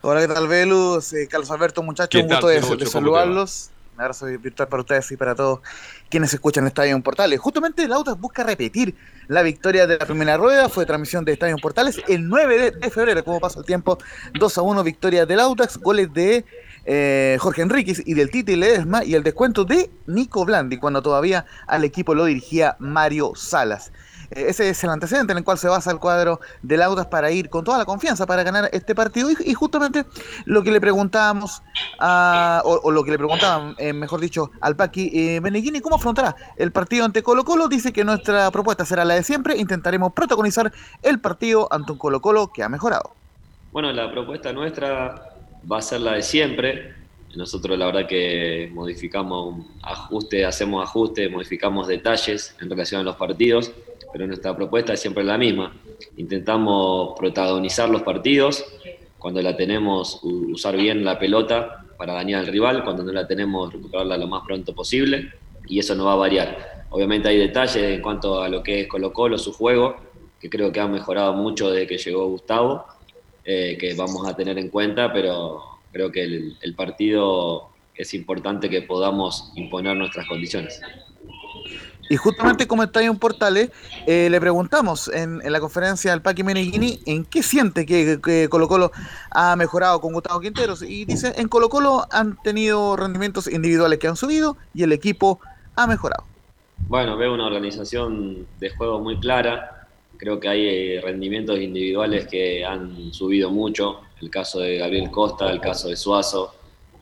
Hola, ¿qué tal, Velus? Eh, Carlos Alberto, muchachos, ¿Qué un gusto de, saludarlos. Un abrazo virtual para ustedes y para todos quienes escuchan Estadio en Portales. Justamente el Audax busca repetir la victoria de la primera rueda, fue transmisión de Estadio en Portales el 9 de, de febrero, como pasa el tiempo, 2 a 1 victoria del Audax, goles de eh, Jorge Enríquez y del Titi Ledesma y el descuento de Nico Blandi, cuando todavía al equipo lo dirigía Mario Salas. Eh, Ese es el antecedente en el cual se basa el cuadro del Audax para ir con toda la confianza para ganar este partido. Y, justamente lo que le preguntábamos, o, lo que le preguntaban, eh, mejor dicho, al Paqui eh, ¿cómo afrontará el partido ante Colo Colo? Dice que nuestra propuesta será la de siempre. Intentaremos protagonizar el partido ante un Colo Colo que ha mejorado. Bueno, la propuesta nuestra va a ser la de siempre. Nosotros la verdad que modificamos ajustes, hacemos ajustes, modificamos detalles en relación a los partidos, pero nuestra propuesta es siempre la misma. Intentamos protagonizar los partidos, cuando la tenemos usar bien la pelota para dañar al rival, cuando no la tenemos recuperarla lo más pronto posible y eso no va a variar. Obviamente hay detalles en cuanto a lo que es Colo Colo, su juego, que creo que ha mejorado mucho desde que llegó Gustavo eh, que vamos a tener en cuenta, pero creo que el, el partido es importante que podamos imponer nuestras condiciones. Y justamente como está en Portales, eh, le preguntamos en, en la conferencia al Paqui Meneghini en qué siente que, Colo Colo ha mejorado con Gustavo Quinteros. Y dice, en Colo Colo han tenido rendimientos individuales que han subido y el equipo ha mejorado. Bueno, veo una organización de juego muy clara. Creo que hay eh, rendimientos individuales que han subido mucho. El caso de Gabriel Costa, el caso de Suazo.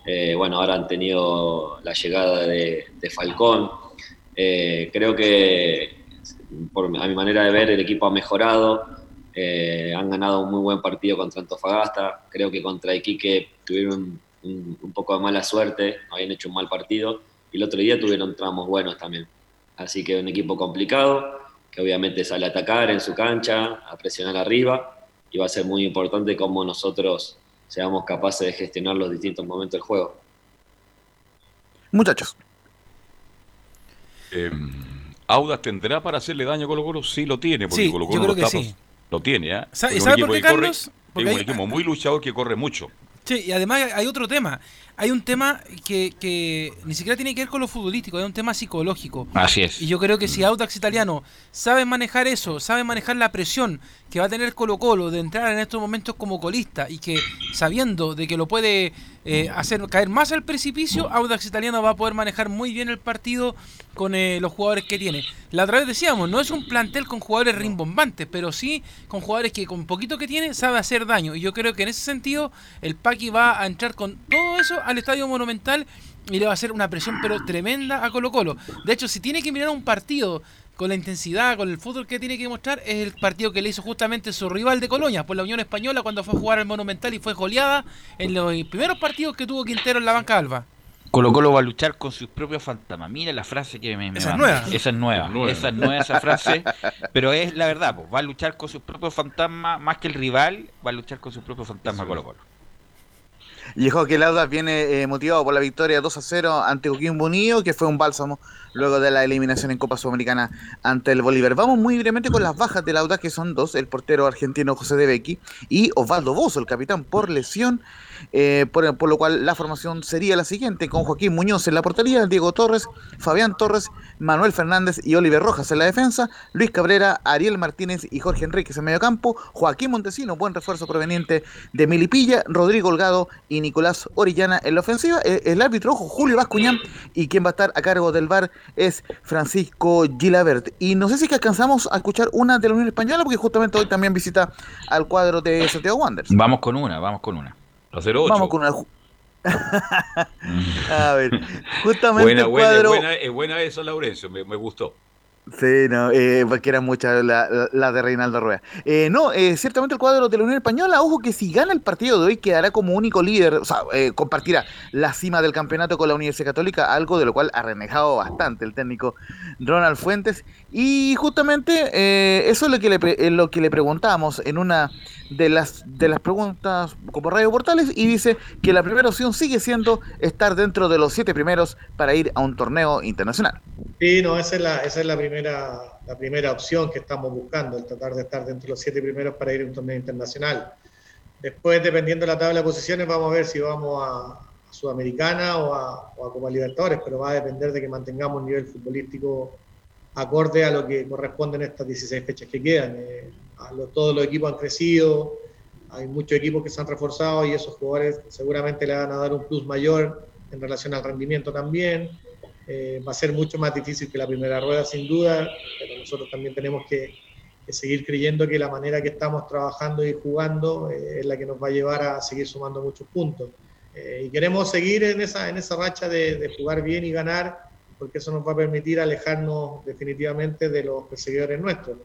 Eh, bueno, ahora han tenido la llegada de, de Falcón. Eh, creo que, por, a mi manera de ver, el equipo ha mejorado. Eh, han ganado un muy buen partido contra Antofagasta. Creo que contra Iquique tuvieron un, un poco de mala suerte, habían hecho un mal partido. Y el otro día tuvieron tramos buenos también. Así que un equipo complicado, que obviamente sale a atacar en su cancha, a presionar arriba. Y va a ser muy importante cómo nosotros seamos capaces de gestionar los distintos momentos del juego. Muchachos. Eh, Audas tendrá para hacerle daño a Colo Colo, sí lo tiene, porque Sí, Colo yo Colo creo lo, que sí. lo tiene, ¿ah? Es un ¿sabe equipo por qué, que corre- Carlos? Porque es un hay- equipo muy luchador que corre mucho. Sí, y además hay otro tema. Hay un tema que, que ni siquiera tiene que ver con lo futbolístico, hay un tema psicológico. Así es. Y yo creo que si Audax Italiano sabe manejar eso, sabe manejar la presión que va a tener Colo Colo de entrar en estos momentos como colista y que sabiendo de que lo puede eh, hacer caer más al precipicio, Audax Italiano va a poder manejar muy bien el partido con eh, los jugadores que tiene. La otra vez decíamos, no es un plantel con jugadores rimbombantes, pero sí con jugadores que con poquito que tiene sabe hacer daño. Y yo creo que en ese sentido el Paqui va a entrar con todo eso al Estadio Monumental y le va a hacer una presión pero tremenda a Colo Colo. De hecho, si tiene que mirar un partido con la intensidad, con el fútbol que tiene que mostrar, es el partido que le hizo justamente su rival de Colonia, por la Unión Española, cuando fue a jugar al Monumental y fue goleada en los primeros partidos que tuvo Quintero en la banca alba. Colo Colo va a luchar con sus propios fantasmas. Mira la frase que me, me Esa es nueva. Esa es nueva. Nueva. Esa es nueva esa frase. pero es la verdad, pues, va a luchar con sus propios fantasmas, más que el rival, va a luchar con sus propios fantasmas Colo Colo. Y dijo que el Audax viene eh, motivado por la victoria 2 a 0 ante Coquimbo Unido, que fue un bálsamo luego de la eliminación en Copa Sudamericana ante el Bolívar. Vamos muy brevemente con las bajas del Audax, que son dos, el portero argentino José De Becchi y Osvaldo Bozo, el capitán por lesión, eh, por, por lo cual la formación sería la siguiente, con Joaquín Muñoz en la portería, Diego Torres, Fabián Torres, Manuel Fernández y Oliver Rojas en la defensa, Luis Cabrera, Ariel Martínez y Jorge Enríquez en medio campo, Joaquín Montesino, buen refuerzo proveniente de Milipilla, Rodrigo Holgado y Nicolás Orellana en la ofensiva, el, el árbitro ojo, Julio Bascuñán, y quien va a estar a cargo del VAR es Francisco Gilabert. Y no sé si es que alcanzamos a escuchar una de la Unión Española, porque justamente hoy también visita al cuadro de Santiago Wanderers. Vamos con una, vamos con una. A 08. Vamos con una. a ver, justamente Buena, el buena, cuadro. es buena, es buena eso, Laurencio, me, me gustó. Sí, no, eh, porque eran muchas las la, de Reinaldo Rueda. Eh, no, eh, ciertamente el cuadro de la Unión Española, ojo que si gana el partido de hoy quedará como único líder, o sea, eh, compartirá la cima del campeonato con la Universidad Católica, algo de lo cual ha renegado bastante el técnico Ronald Fuentes. Y justamente eh, eso es lo que le, pre- eh, lo que le preguntamos en una de las, de las preguntas como Radio Portales y dice que la primera opción sigue siendo estar dentro de los siete primeros para ir a un torneo internacional. Sí, no, esa es la, esa es la primera, la primera opción que estamos buscando, el tratar de estar dentro de los siete primeros para ir a un torneo internacional. Después, dependiendo de la tabla de posiciones, vamos a ver si vamos a, Sudamericana o a, o Copa Libertadores, pero va a depender de que mantengamos un nivel futbolístico acorde a lo que corresponde en estas 16 fechas que quedan. Eh, todos los equipos han crecido, hay muchos equipos que se han reforzado y esos jugadores seguramente le van a dar un plus mayor en relación al rendimiento también. Eh, va a ser mucho más difícil que la primera rueda, sin duda, pero nosotros también tenemos que, que seguir creyendo que la manera que estamos trabajando y jugando eh, es la que nos va a llevar a seguir sumando muchos puntos. Eh, y queremos seguir en esa, en esa racha de, de jugar bien y ganar, porque eso nos va a permitir alejarnos definitivamente de los perseguidores nuestros.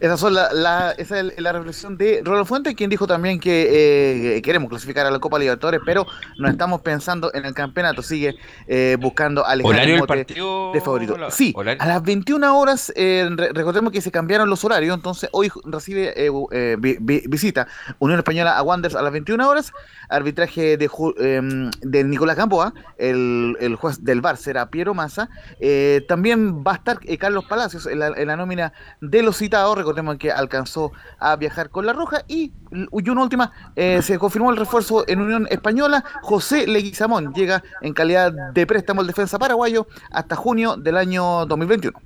Esa, son la, la- esa es la reflexión de Ronald Fuentes, quien dijo también que eh, queremos clasificar a la Copa Libertadores, pero no estamos pensando en el campeonato. Sigue eh, buscando alejar ¿Horario el del mote partido, de favorito. Hola- Sí, horario? a las 21 horas, eh, re- recordemos que se cambiaron los horarios, entonces hoy recibe eh, bu- eh, vi- vi- visita Unión Española a Wanderers a las 21 horas, arbitraje de, em, de Nicolás Gamboa, el, el juez del VAR será Piero Massa, Eh, también va a estar eh, Carlos Palacios en la, en la nómina de los citados, recordemos que alcanzó a viajar con la Roja y, y una última, eh, se confirmó el refuerzo en Unión Española, José Leguizamón llega en calidad de préstamo al defensa paraguayo hasta junio del año 2021.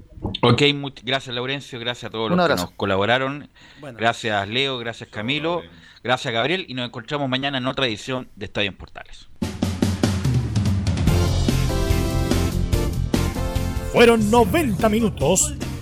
Ok, much- gracias Laurencio, gracias a todos los que nos colaboraron. Bueno. Gracias Leo, gracias Camilo, gracias Gabriel y nos encontramos mañana en otra edición de Estadio en Portales. Fueron 90 minutos